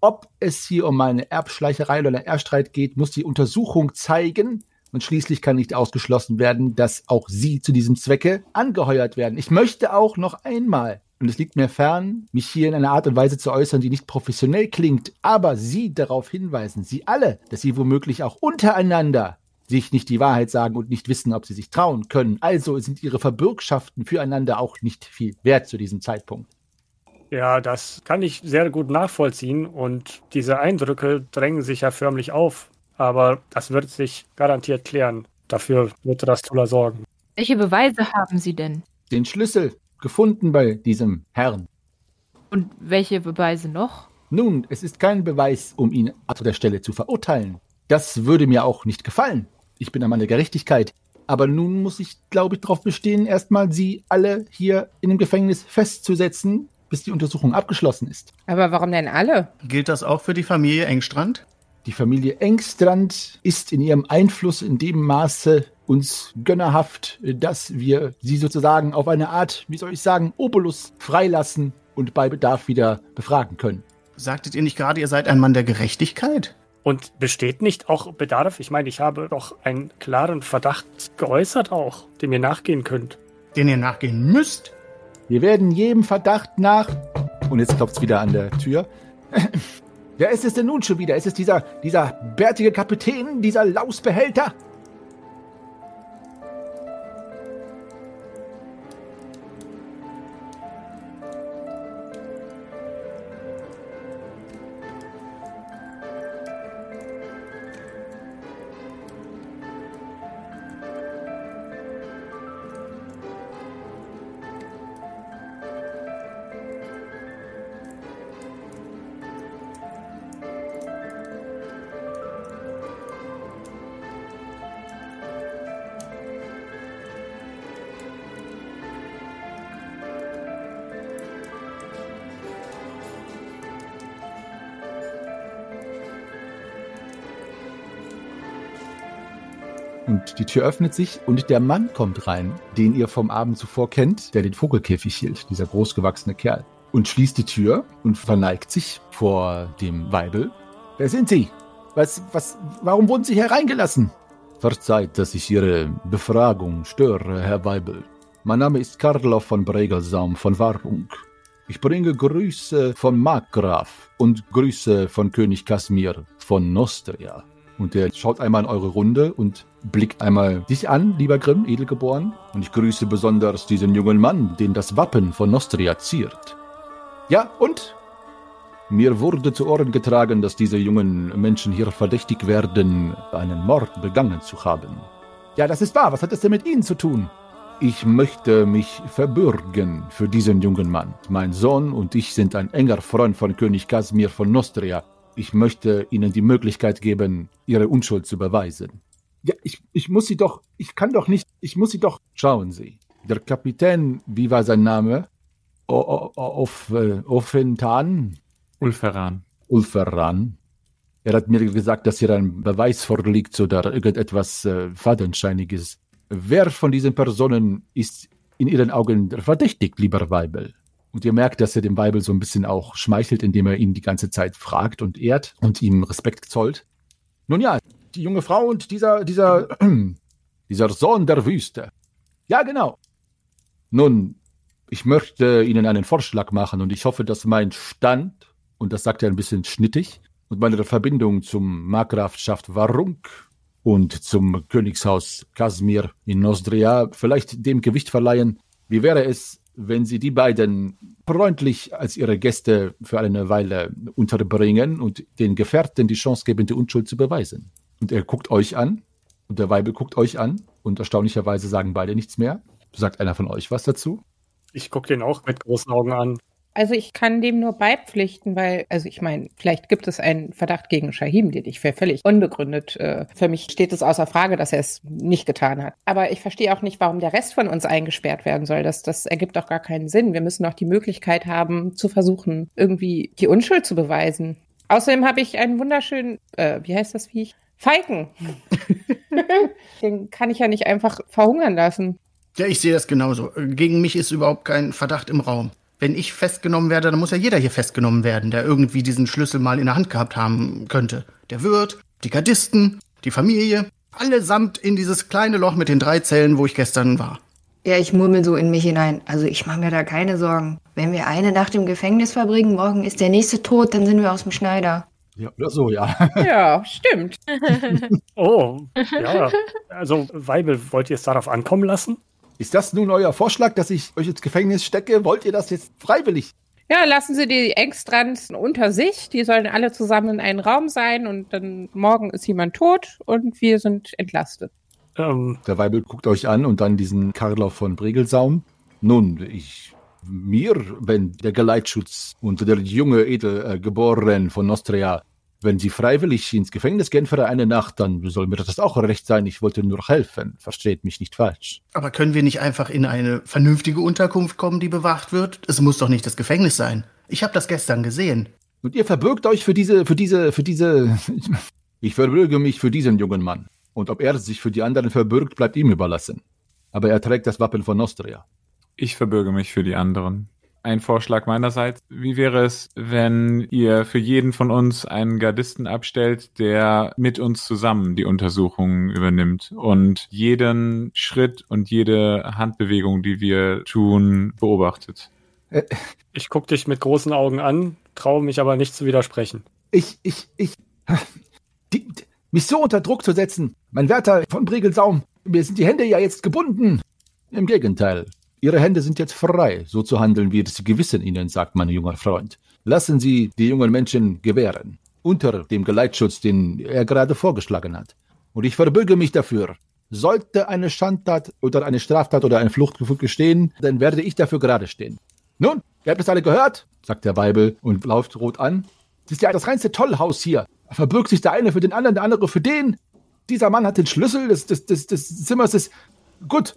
Ob es hier um eine Erbschleicherei oder einen Erbstreit geht, muss die Untersuchung zeigen. Und schließlich kann nicht ausgeschlossen werden, dass auch Sie zu diesem Zwecke angeheuert werden. Ich möchte auch noch einmal, und es liegt mir fern, mich hier in einer Art und Weise zu äußern, die nicht professionell klingt, aber Sie darauf hinweisen, Sie alle, dass Sie womöglich auch untereinander sich nicht die Wahrheit sagen und nicht wissen, ob sie sich trauen können. Also sind ihre Verbürgschaften füreinander auch nicht viel wert zu diesem Zeitpunkt. Ja, das kann ich sehr gut nachvollziehen und diese Eindrücke drängen sich ja förmlich auf. Aber das wird sich garantiert klären. Dafür wird Rastula sorgen. Welche Beweise haben Sie denn? Den Schlüssel gefunden bei diesem Herrn. Und welche Beweise noch? Nun, es ist kein Beweis, um ihn ab der Stelle zu verurteilen. Das würde mir auch nicht gefallen. Ich bin ein Mann der Gerechtigkeit. Aber nun muss ich, glaube ich, darauf bestehen, erstmal Sie alle hier in dem Gefängnis festzusetzen, bis die Untersuchung abgeschlossen ist. Aber warum denn alle? Gilt das auch für die Familie Engstrand? Die Familie Engstrand ist in ihrem Einfluss in dem Maße uns gönnerhaft, dass wir sie sozusagen auf eine Art, wie soll ich sagen, Obolus freilassen und bei Bedarf wieder befragen können. Sagtet ihr nicht gerade, ihr seid ein Mann der Gerechtigkeit? Und besteht nicht auch Bedarf? Ich meine, ich habe doch einen klaren Verdacht geäußert auch, dem ihr nachgehen könnt. Den ihr nachgehen müsst? Wir werden jedem Verdacht nach. Und jetzt klopft's wieder an der Tür. Wer ist es denn nun schon wieder? Ist es dieser, dieser bärtige Kapitän, dieser Lausbehälter? Und die Tür öffnet sich und der Mann kommt rein, den ihr vom Abend zuvor kennt, der den Vogelkäfig hielt, dieser großgewachsene Kerl. Und schließt die Tür und verneigt sich vor dem Weibel. Wer sind Sie? Was, was, warum wurden Sie hereingelassen? Verzeiht, dass ich Ihre Befragung störe, Herr Weibel. Mein Name ist Karloff von Bregelsaum von Warung. Ich bringe Grüße von Markgraf und Grüße von König Kasimir von Nostria. Und er schaut einmal in eure Runde und blickt einmal dich an, lieber Grimm, edelgeboren. Und ich grüße besonders diesen jungen Mann, den das Wappen von Nostria ziert. Ja, und? Mir wurde zu Ohren getragen, dass diese jungen Menschen hier verdächtig werden, einen Mord begangen zu haben. Ja, das ist wahr. Was hat das denn mit Ihnen zu tun? Ich möchte mich verbürgen für diesen jungen Mann. Mein Sohn und ich sind ein enger Freund von König Kasimir von Nostria. Ich möchte Ihnen die Möglichkeit geben, Ihre Unschuld zu beweisen. Ja, ich, ich muss Sie doch, ich kann doch nicht, ich muss Sie doch. Schauen Sie, der Kapitän, wie war sein Name? O, o, auf äh, Offentan? Ulferan. Ulferan. Er hat mir gesagt, dass hier ein Beweis vorliegt oder irgendetwas äh, Fadenscheiniges. Wer von diesen Personen ist in Ihren Augen verdächtig, lieber Weibel? Und ihr merkt, dass er dem Weibel so ein bisschen auch schmeichelt, indem er ihn die ganze Zeit fragt und ehrt und ihm Respekt zollt. Nun ja, die junge Frau und dieser, dieser, [clears throat] dieser Sohn der Wüste. Ja, genau. Nun, ich möchte Ihnen einen Vorschlag machen und ich hoffe, dass mein Stand, und das sagt er ein bisschen schnittig, und meine Verbindung zum Markgrafschaft Warunk und zum Königshaus Kasimir in Nostria vielleicht dem Gewicht verleihen. Wie wäre es, wenn Sie die beiden freundlich als Ihre Gäste für eine Weile unterbringen und den Gefährten die Chance geben, die Unschuld zu beweisen? Und er guckt euch an und der Weibel guckt euch an und erstaunlicherweise sagen beide nichts mehr. Sagt einer von euch was dazu? Ich gucke den auch mit großen Augen an. Also ich kann dem nur beipflichten, weil, also ich meine, vielleicht gibt es einen Verdacht gegen Shahim, den ich für völlig unbegründet, äh, für mich steht es außer Frage, dass er es nicht getan hat. Aber ich verstehe auch nicht, warum der Rest von uns eingesperrt werden soll. Das, das ergibt doch gar keinen Sinn. Wir müssen doch die Möglichkeit haben, zu versuchen, irgendwie die Unschuld zu beweisen. Außerdem habe ich einen wunderschönen, äh, wie heißt das Viech? Falken. [laughs] den kann ich ja nicht einfach verhungern lassen. Ja, ich sehe das genauso. Gegen mich ist überhaupt kein Verdacht im Raum. Wenn ich festgenommen werde, dann muss ja jeder hier festgenommen werden, der irgendwie diesen Schlüssel mal in der Hand gehabt haben könnte. Der Wirt, die Gardisten, die Familie, allesamt in dieses kleine Loch mit den drei Zellen, wo ich gestern war. Ja, ich murmel so in mich hinein. Also ich mache mir da keine Sorgen. Wenn wir eine Nacht im Gefängnis verbringen, morgen ist der nächste tot, dann sind wir aus dem Schneider. Ja, oder so, ja. [laughs] Ja, stimmt. [laughs] Oh, ja. [laughs] Also, Weibel, wollt ihr es darauf ankommen lassen? Ist das nun euer Vorschlag, dass ich euch ins Gefängnis stecke? Wollt ihr das jetzt freiwillig? Ja, lassen Sie die Engstrands unter sich. Die sollen alle zusammen in einem Raum sein und dann morgen ist jemand tot und wir sind entlastet. Ähm, Der Weibel guckt euch an und dann diesen Karloff von Bregelsaum. Nun, ich, mir, wenn der Geleitschutz und der junge Edelgeboren von Nostria, wenn sie freiwillig ins Gefängnis gehen für eine Nacht, dann soll mir das auch recht sein. Ich wollte nur helfen. Versteht mich nicht falsch. Aber können wir nicht einfach in eine vernünftige Unterkunft kommen, die bewacht wird? Es muss doch nicht das Gefängnis sein. Ich habe das gestern gesehen. Und ihr verbürgt euch für diese, für diese, für diese. [laughs] Ich verbürge mich für diesen jungen Mann. Und ob er sich für die anderen verbürgt, bleibt ihm überlassen. Aber er trägt das Wappen von Nostria. Ich verbürge mich für die anderen. Ein Vorschlag meinerseits. Wie wäre es, wenn ihr für jeden von uns einen Gardisten abstellt, der mit uns zusammen die Untersuchungen übernimmt und jeden Schritt und jede Handbewegung, die wir tun, beobachtet? ich gucke dich mit großen Augen an, traue mich aber nicht zu widersprechen. Ich, ich, ich. Die, die, mich so unter Druck zu setzen, mein Wärter von Bregelsaum, mir sind die Hände ja jetzt gebunden. Im Gegenteil, Ihre Hände sind jetzt frei, so zu handeln, wie das Gewissen Ihnen sagt, mein junger Freund. Lassen Sie die jungen Menschen gewähren, unter dem Geleitschutz, den er gerade vorgeschlagen hat. Und ich verbürge mich dafür. Sollte eine Schandtat oder eine Straftat oder ein Fluchtgefühl gestehen, dann werde ich dafür gerade stehen. Nun, ihr habt es alle gehört, sagt der Weibel und läuft rot an. Es ist ja das reinste Tollhaus hier. Da verbirgt sich der eine für den anderen, der andere für den. Dieser Mann hat den Schlüssel des, des, des, des Zimmers des. Gut.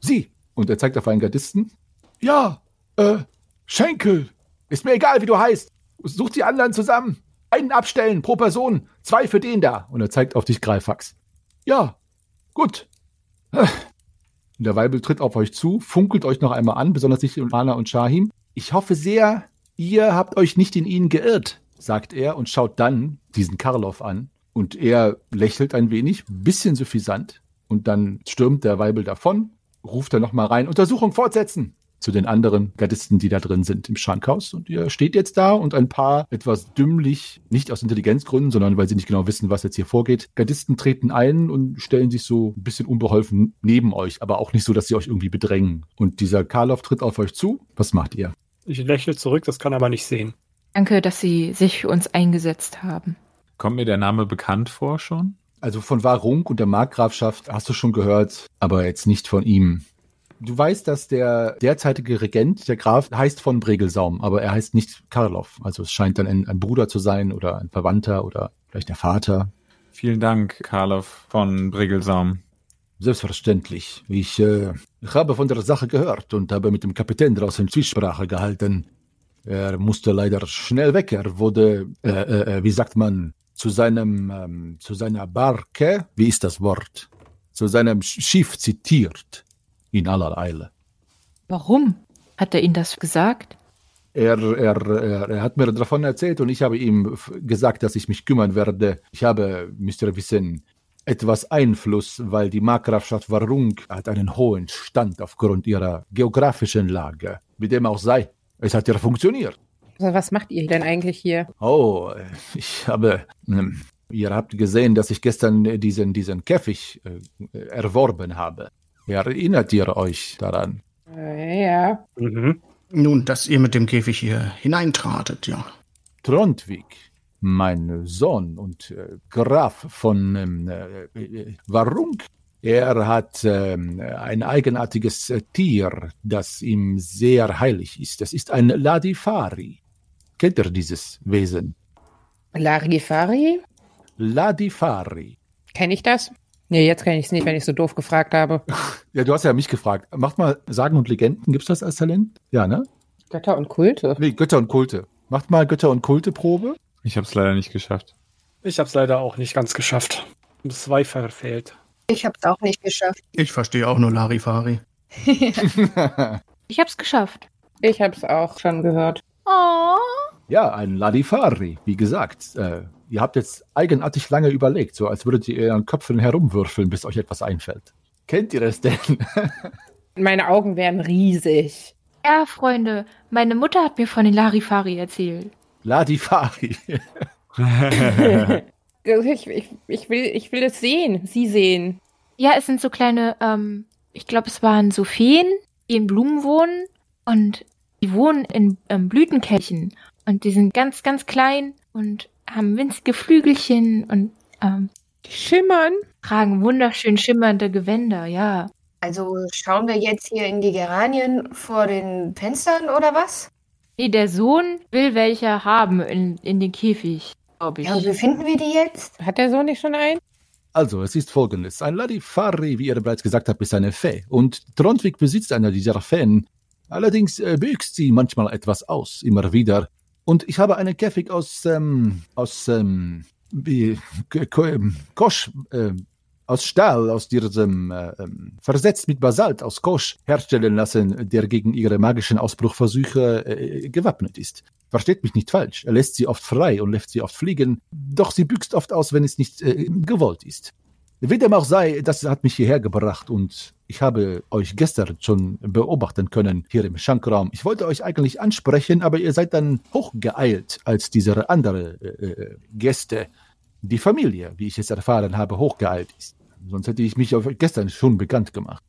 Sie. Und er zeigt auf einen Gardisten. Ja, äh, Schenkel. Ist mir egal, wie du heißt. Such die anderen zusammen. Einen abstellen pro Person. Zwei für den da. Und er zeigt auf dich Greifax. Ja, gut. Und der Weibel tritt auf euch zu, funkelt euch noch einmal an, besonders sich Rana und Shahim. Ich hoffe sehr, ihr habt euch nicht in ihn geirrt, sagt er und schaut dann diesen Karloff an. Und er lächelt ein wenig, bisschen suffisant. Und dann stürmt der Weibel davon, ruft er nochmal rein, Untersuchung fortsetzen zu den anderen Gardisten, die da drin sind im Schankhaus. Und ihr steht jetzt da und ein paar etwas dümmlich, nicht aus Intelligenzgründen, sondern weil sie nicht genau wissen, was jetzt hier vorgeht. Gardisten treten ein und stellen sich so ein bisschen unbeholfen neben euch, aber auch nicht so, dass sie euch irgendwie bedrängen. Und dieser Karloff tritt auf euch zu. Was macht ihr? Ich lächle zurück, das kann aber nicht sehen. Danke, dass Sie sich für uns eingesetzt haben. Kommt mir der Name bekannt vor schon? Also von Warung und der Markgrafschaft hast du schon gehört, aber jetzt nicht von ihm. Du weißt, dass der derzeitige Regent, der Graf, heißt von Bregelsaum, aber er heißt nicht Karloff. Also es scheint dann ein, ein Bruder zu sein oder ein Verwandter oder vielleicht der Vater. Vielen Dank, Karloff von Brigelsaum. Selbstverständlich. Ich, äh, ich habe von der Sache gehört und habe mit dem Kapitän draußen Zwiesprache gehalten. Er musste leider schnell weg. Er wurde, äh, äh, wie sagt man, zu seinem, ähm, zu seiner Barke, wie ist das Wort, zu seinem Schiff zitiert, in aller Eile. Warum? Hat er Ihnen das gesagt? Er, er, er, hat mir davon erzählt und ich habe ihm gesagt, dass ich mich kümmern werde. Ich habe, ihr wissen, etwas Einfluss, weil die Markgrafschaft Warung hat einen hohen Stand aufgrund ihrer geografischen Lage. Wie dem auch sei, es hat ja funktioniert. Also was macht ihr denn eigentlich hier? Oh, ich habe. ähm, Ihr habt gesehen, dass ich gestern diesen, diesen Käfig äh, erworben habe. Erinnert ihr euch daran? Äh, ja. Mhm. Nun, dass ihr mit dem Käfig hier hineintratet, ja. Trondwig, mein Sohn und äh, Graf von ähm, äh, äh, Warung, er hat ähm, ein eigenartiges äh, Tier, das ihm sehr heilig ist. Das ist ein Ladifari. Kennt ihr dieses Wesen? Larifari? Ladifari. Kenne ich das? Nee, jetzt kenne ich es nicht, wenn ich so doof gefragt habe. Ja, du hast ja mich gefragt. Macht mal Sagen und Legenden. Gibt's das als Talent? Ja, ne? Götter und Kulte. Nee, Götter und Kulte. Macht mal Götter und Kulte Probe. Ich habe es leider nicht geschafft. Ich habe es leider auch nicht ganz geschafft. Um zwei verfehlt. Ich habe es auch nicht geschafft. Ich verstehe auch nur Larifari. [laughs] [laughs] Ich hab's geschafft. Ich habe es auch schon gehört. Oh. Ja, ein Ladifari, wie gesagt. Äh, ihr habt jetzt eigenartig lange überlegt, so als würdet ihr euren Köpfen herumwürfeln, bis euch etwas einfällt. Kennt ihr das denn? [laughs] Meine Augen werden riesig. Ja, Freunde, meine Mutter hat mir von den Larifari erzählt. Ladifari. [laughs] [laughs] ich, ich, ich, will, ich will es sehen. Sie sehen. Ja, es sind so kleine, ähm, ich glaube, es waren so Feen, die in Blumen wohnen und die wohnen in ähm, Blütenkelchen und die sind ganz, ganz klein und haben winzige Flügelchen und ähm, Die schimmern. tragen wunderschön schimmernde Gewänder, ja. Also schauen wir jetzt hier in die Geranien vor den Fenstern oder was? Nee, der Sohn will welche haben in, in den Käfig, glaube ich. Ja, und wie finden wir die jetzt? Hat der Sohn nicht schon einen? Also, es ist folgendes. Ein Ladifari, wie ihr bereits gesagt habt, ist eine Fee. Und Trondwig besitzt eine dieser Feen. Allerdings äh, büxt sie manchmal etwas aus, immer wieder. Und ich habe einen Käfig aus, ähm, aus, ähm, wie, ähm, Kosch, äh, aus Stahl, aus diesem, äh, ähm, versetzt mit Basalt aus Kosch herstellen lassen, der gegen ihre magischen Ausbruchversuche äh, gewappnet ist. Versteht mich nicht falsch. Er lässt sie oft frei und lässt sie oft fliegen, doch sie büxt oft aus, wenn es nicht äh, gewollt ist. Wie dem auch sei, das hat mich hierher gebracht und ich habe euch gestern schon beobachten können hier im Schankraum. Ich wollte euch eigentlich ansprechen, aber ihr seid dann hochgeeilt als diese andere äh, äh, Gäste. Die Familie, wie ich es erfahren habe, hochgeeilt ist. Sonst hätte ich mich auf gestern schon bekannt gemacht.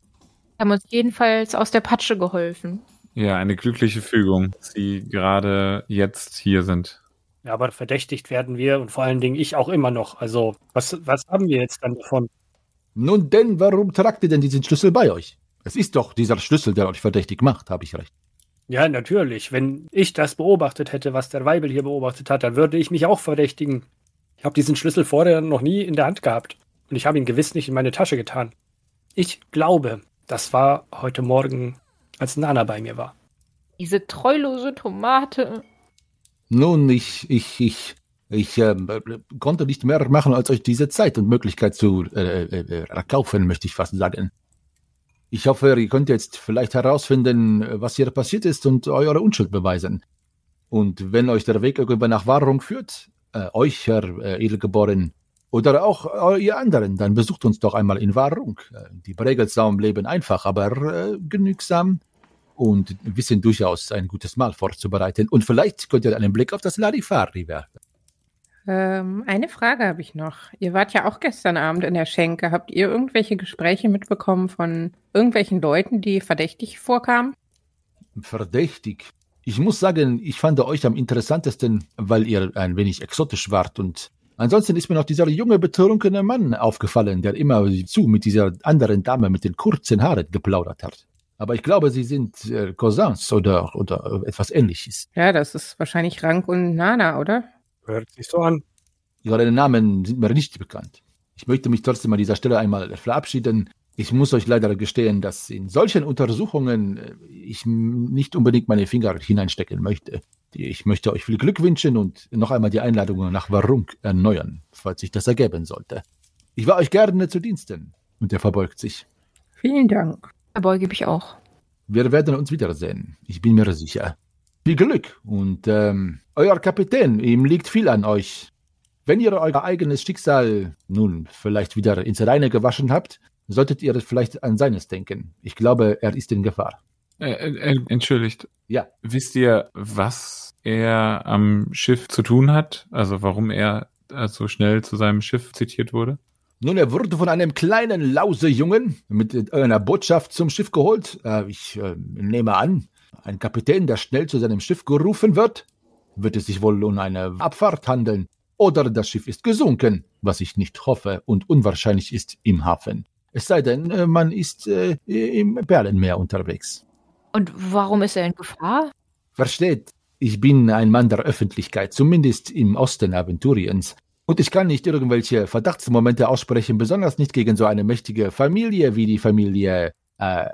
Haben uns jedenfalls aus der Patsche geholfen. Ja, eine glückliche Fügung, dass Sie gerade jetzt hier sind. Ja, aber verdächtigt werden wir und vor allen Dingen ich auch immer noch. Also, was, was haben wir jetzt dann davon? Nun denn, warum tragt ihr denn diesen Schlüssel bei euch? Es ist doch dieser Schlüssel, der euch verdächtig macht, habe ich recht. Ja, natürlich. Wenn ich das beobachtet hätte, was der Weibel hier beobachtet hat, dann würde ich mich auch verdächtigen. Ich habe diesen Schlüssel vorher noch nie in der Hand gehabt. Und ich habe ihn gewiss nicht in meine Tasche getan. Ich glaube, das war heute Morgen, als Nana bei mir war. Diese treulose Tomate. Nun, ich, ich, ich, ich ähm, konnte nicht mehr machen, als euch diese Zeit und Möglichkeit zu äh, äh, erkaufen, möchte ich fast sagen. Ich hoffe, ihr könnt jetzt vielleicht herausfinden, was hier passiert ist und eure Unschuld beweisen. Und wenn euch der Weg irgendwann nach Wahrung führt, äh, euch, Herr äh, Edelgeboren, oder auch äh, ihr anderen, dann besucht uns doch einmal in Wahrung. Äh, die Bregelsaum leben einfach, aber äh, genügsam und wissen durchaus ein gutes Mahl vorzubereiten. Und vielleicht könnt ihr einen Blick auf das Larifari werfen. Ähm, eine Frage habe ich noch. Ihr wart ja auch gestern Abend in der Schenke. Habt ihr irgendwelche Gespräche mitbekommen von irgendwelchen Leuten, die verdächtig vorkamen? Verdächtig. Ich muss sagen, ich fand euch am interessantesten, weil ihr ein wenig exotisch wart und Ansonsten ist mir noch dieser junge, betrunkene Mann aufgefallen, der immer zu mit dieser anderen Dame mit den kurzen Haaren geplaudert hat. Aber ich glaube, sie sind äh, Cousins oder, oder etwas ähnliches. Ja, das ist wahrscheinlich Rank und Nana, oder? Hört sich so an. Ihre Namen sind mir nicht bekannt. Ich möchte mich trotzdem an dieser Stelle einmal verabschieden. Ich muss euch leider gestehen, dass in solchen Untersuchungen äh, ich nicht unbedingt meine Finger hineinstecken möchte. Ich möchte euch viel Glück wünschen und noch einmal die Einladung nach Warunk erneuern, falls sich das ergeben sollte. Ich war euch gerne zu Diensten. Und er verbeugt sich. Vielen Dank. Verbeuge mich auch. Wir werden uns wiedersehen. Ich bin mir sicher. Viel Glück und ähm, euer Kapitän, ihm liegt viel an euch. Wenn ihr euer eigenes Schicksal nun vielleicht wieder ins Reine gewaschen habt, solltet ihr vielleicht an seines denken. Ich glaube, er ist in Gefahr. Äh, äh, entschuldigt. Ja. Wisst ihr, was er am Schiff zu tun hat? Also warum er äh, so schnell zu seinem Schiff zitiert wurde? Nun, er wurde von einem kleinen Lausejungen mit einer Botschaft zum Schiff geholt. Äh, ich äh, nehme an, ein Kapitän, der schnell zu seinem Schiff gerufen wird. Wird es sich wohl um eine Abfahrt handeln? Oder das Schiff ist gesunken, was ich nicht hoffe und unwahrscheinlich ist im Hafen. Es sei denn, äh, man ist äh, im Perlenmeer unterwegs. Und warum ist er in Gefahr? Versteht, ich bin ein Mann der Öffentlichkeit, zumindest im Osten Aventuriens. Und ich kann nicht irgendwelche Verdachtsmomente aussprechen, besonders nicht gegen so eine mächtige Familie wie die Familie äh,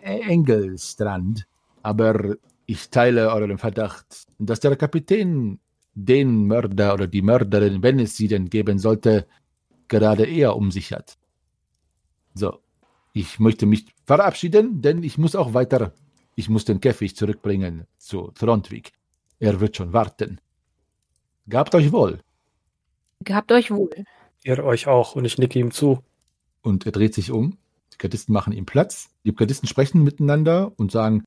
Engelstrand. Aber ich teile euren Verdacht, dass der Kapitän den Mörder oder die Mörderin, wenn es sie denn geben sollte, gerade eher um sich hat. So, ich möchte mich verabschieden, denn ich muss auch weiter. Ich muss den Käfig zurückbringen zu Trondvik. Er wird schon warten. Gabt euch wohl. Gehabt euch wohl. Ihr euch auch und ich nicke ihm zu. Und er dreht sich um. Die Gardisten machen ihm Platz. Die Gardisten sprechen miteinander und sagen,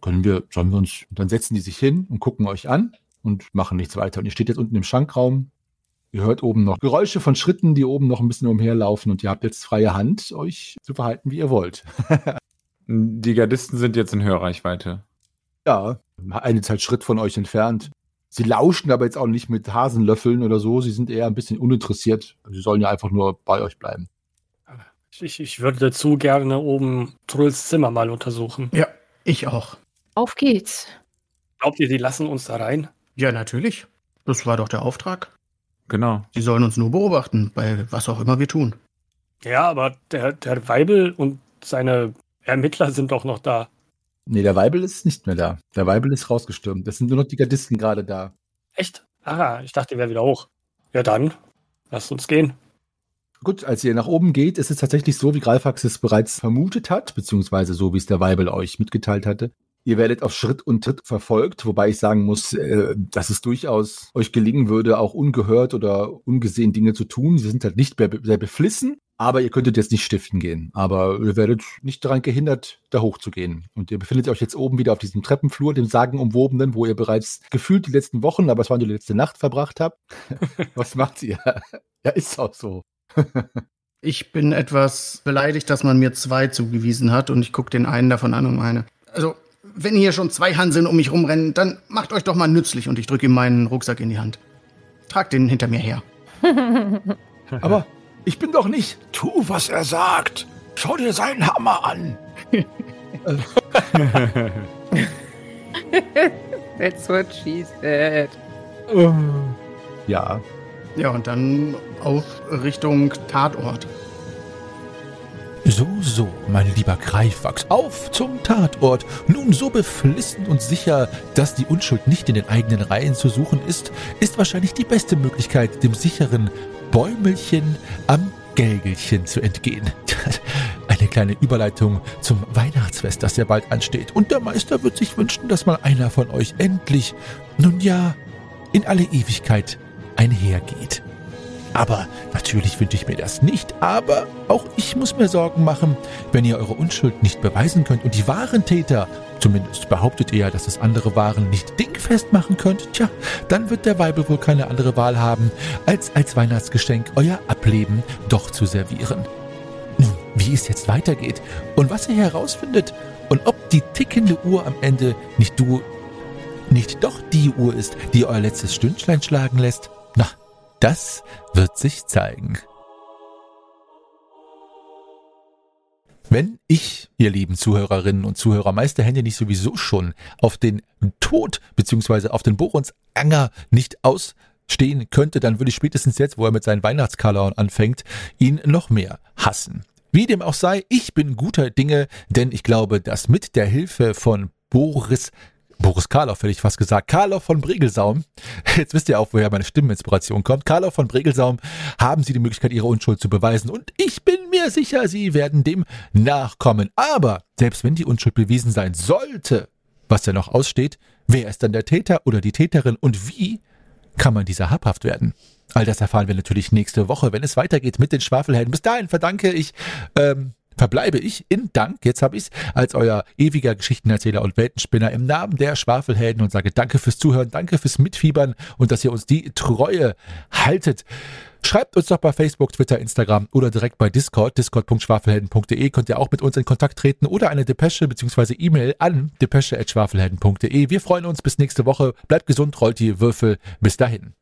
können wir, sollen wir uns, und dann setzen die sich hin und gucken euch an und machen nichts weiter. Und ihr steht jetzt unten im Schankraum. Ihr hört oben noch Geräusche von Schritten, die oben noch ein bisschen umherlaufen und ihr habt jetzt freie Hand, euch zu verhalten, wie ihr wollt. [laughs] Die Gardisten sind jetzt in Hörreichweite. Ja, eine Zeit Schritt von euch entfernt. Sie lauschen aber jetzt auch nicht mit Hasenlöffeln oder so. Sie sind eher ein bisschen uninteressiert. Sie sollen ja einfach nur bei euch bleiben. Ich, ich würde dazu gerne oben Trulls Zimmer mal untersuchen. Ja, ich auch. Auf geht's. Glaubt ihr, die lassen uns da rein? Ja, natürlich. Das war doch der Auftrag. Genau. Sie sollen uns nur beobachten, bei was auch immer wir tun. Ja, aber der, der Weibel und seine Ermittler sind doch noch da. Nee, der Weibel ist nicht mehr da. Der Weibel ist rausgestürmt. Das sind nur noch die Gardisten gerade da. Echt? Ah, ich dachte, die wäre wieder hoch. Ja dann, lasst uns gehen. Gut, als ihr nach oben geht, ist es tatsächlich so, wie Greifax es bereits vermutet hat, beziehungsweise so, wie es der Weibel euch mitgeteilt hatte. Ihr werdet auf Schritt und Tritt verfolgt, wobei ich sagen muss, äh, dass es durchaus euch gelingen würde, auch ungehört oder ungesehen Dinge zu tun. Sie sind halt nicht mehr sehr beflissen, aber ihr könntet jetzt nicht stiften gehen. Aber ihr werdet nicht daran gehindert, da hochzugehen. Und ihr befindet euch jetzt oben wieder auf diesem Treppenflur, dem sagenumwobenen, wo ihr bereits gefühlt die letzten Wochen, aber es war nur die letzte Nacht verbracht habt. [laughs] Was macht ihr? [laughs] ja, ist auch so. [laughs] Ich bin etwas beleidigt, dass man mir zwei zugewiesen hat und ich gucke den einen davon an und meine. Also, wenn hier schon zwei Hanseln um mich rumrennen, dann macht euch doch mal nützlich und ich drücke ihm meinen Rucksack in die Hand. Tragt den hinter mir her. [laughs] Aber ich bin doch nicht. Tu, was er sagt. Schau dir seinen Hammer an. [laughs] That's what she said. Ja, Ja, und dann auf Richtung Tatort. So, so, mein lieber Greifax, auf zum Tatort. Nun so beflissen und sicher, dass die Unschuld nicht in den eigenen Reihen zu suchen ist, ist wahrscheinlich die beste Möglichkeit, dem sicheren Bäumelchen am Gälgelchen zu entgehen. [laughs] Eine kleine Überleitung zum Weihnachtsfest, das ja bald ansteht. Und der Meister wird sich wünschen, dass mal einer von euch endlich, nun ja, in alle Ewigkeit einhergeht. Aber natürlich wünsche ich mir das nicht. Aber auch ich muss mir Sorgen machen, wenn ihr eure Unschuld nicht beweisen könnt und die wahren Täter, zumindest behauptet ihr ja, dass es andere waren, nicht dingfest machen könnt. Tja, dann wird der Weibel wohl keine andere Wahl haben, als als Weihnachtsgeschenk euer Ableben doch zu servieren. Nun, wie es jetzt weitergeht und was ihr herausfindet und ob die tickende Uhr am Ende nicht du, nicht doch die Uhr ist, die euer letztes Stündlein schlagen lässt, na, Das wird sich zeigen. Wenn ich, ihr lieben Zuhörerinnen und Zuhörer, Meisterhände nicht sowieso schon auf den Tod beziehungsweise auf den Borons Anger nicht ausstehen könnte, dann würde ich spätestens jetzt, wo er mit seinen Weihnachtskalauern anfängt, ihn noch mehr hassen. Wie dem auch sei, ich bin guter Dinge, denn ich glaube, dass mit der Hilfe von Boris Boris Karloff hätte ich fast gesagt. Karloff von Bregelsaum. [laughs] Jetzt wisst ihr auch, woher meine Stimmeninspiration kommt. Karloff von Bregelsaum haben Sie die Möglichkeit, Ihre Unschuld zu beweisen. Und ich bin mir sicher, Sie werden dem nachkommen. Aber selbst wenn die Unschuld bewiesen sein sollte, was ja noch aussteht, wer ist dann der Täter oder die Täterin und wie kann man dieser habhaft werden? All das erfahren wir natürlich nächste Woche, wenn es weitergeht mit den Schwafelhelden. Bis dahin verdanke ich ähm, verbleibe ich in Dank, jetzt habe ich es, als euer ewiger Geschichtenerzähler und Weltenspinner im Namen der Schwafelhelden und sage danke fürs Zuhören, danke fürs Mitfiebern und dass ihr uns die Treue haltet. Schreibt uns doch bei Facebook, Twitter, Instagram oder direkt bei Discord, discord.schwafelhelden.de könnt ihr auch mit uns in Kontakt treten oder eine Depesche bzw. E-Mail an depesche.schwafelhelden.de. Wir freuen uns bis nächste Woche. Bleibt gesund, rollt die Würfel. Bis dahin.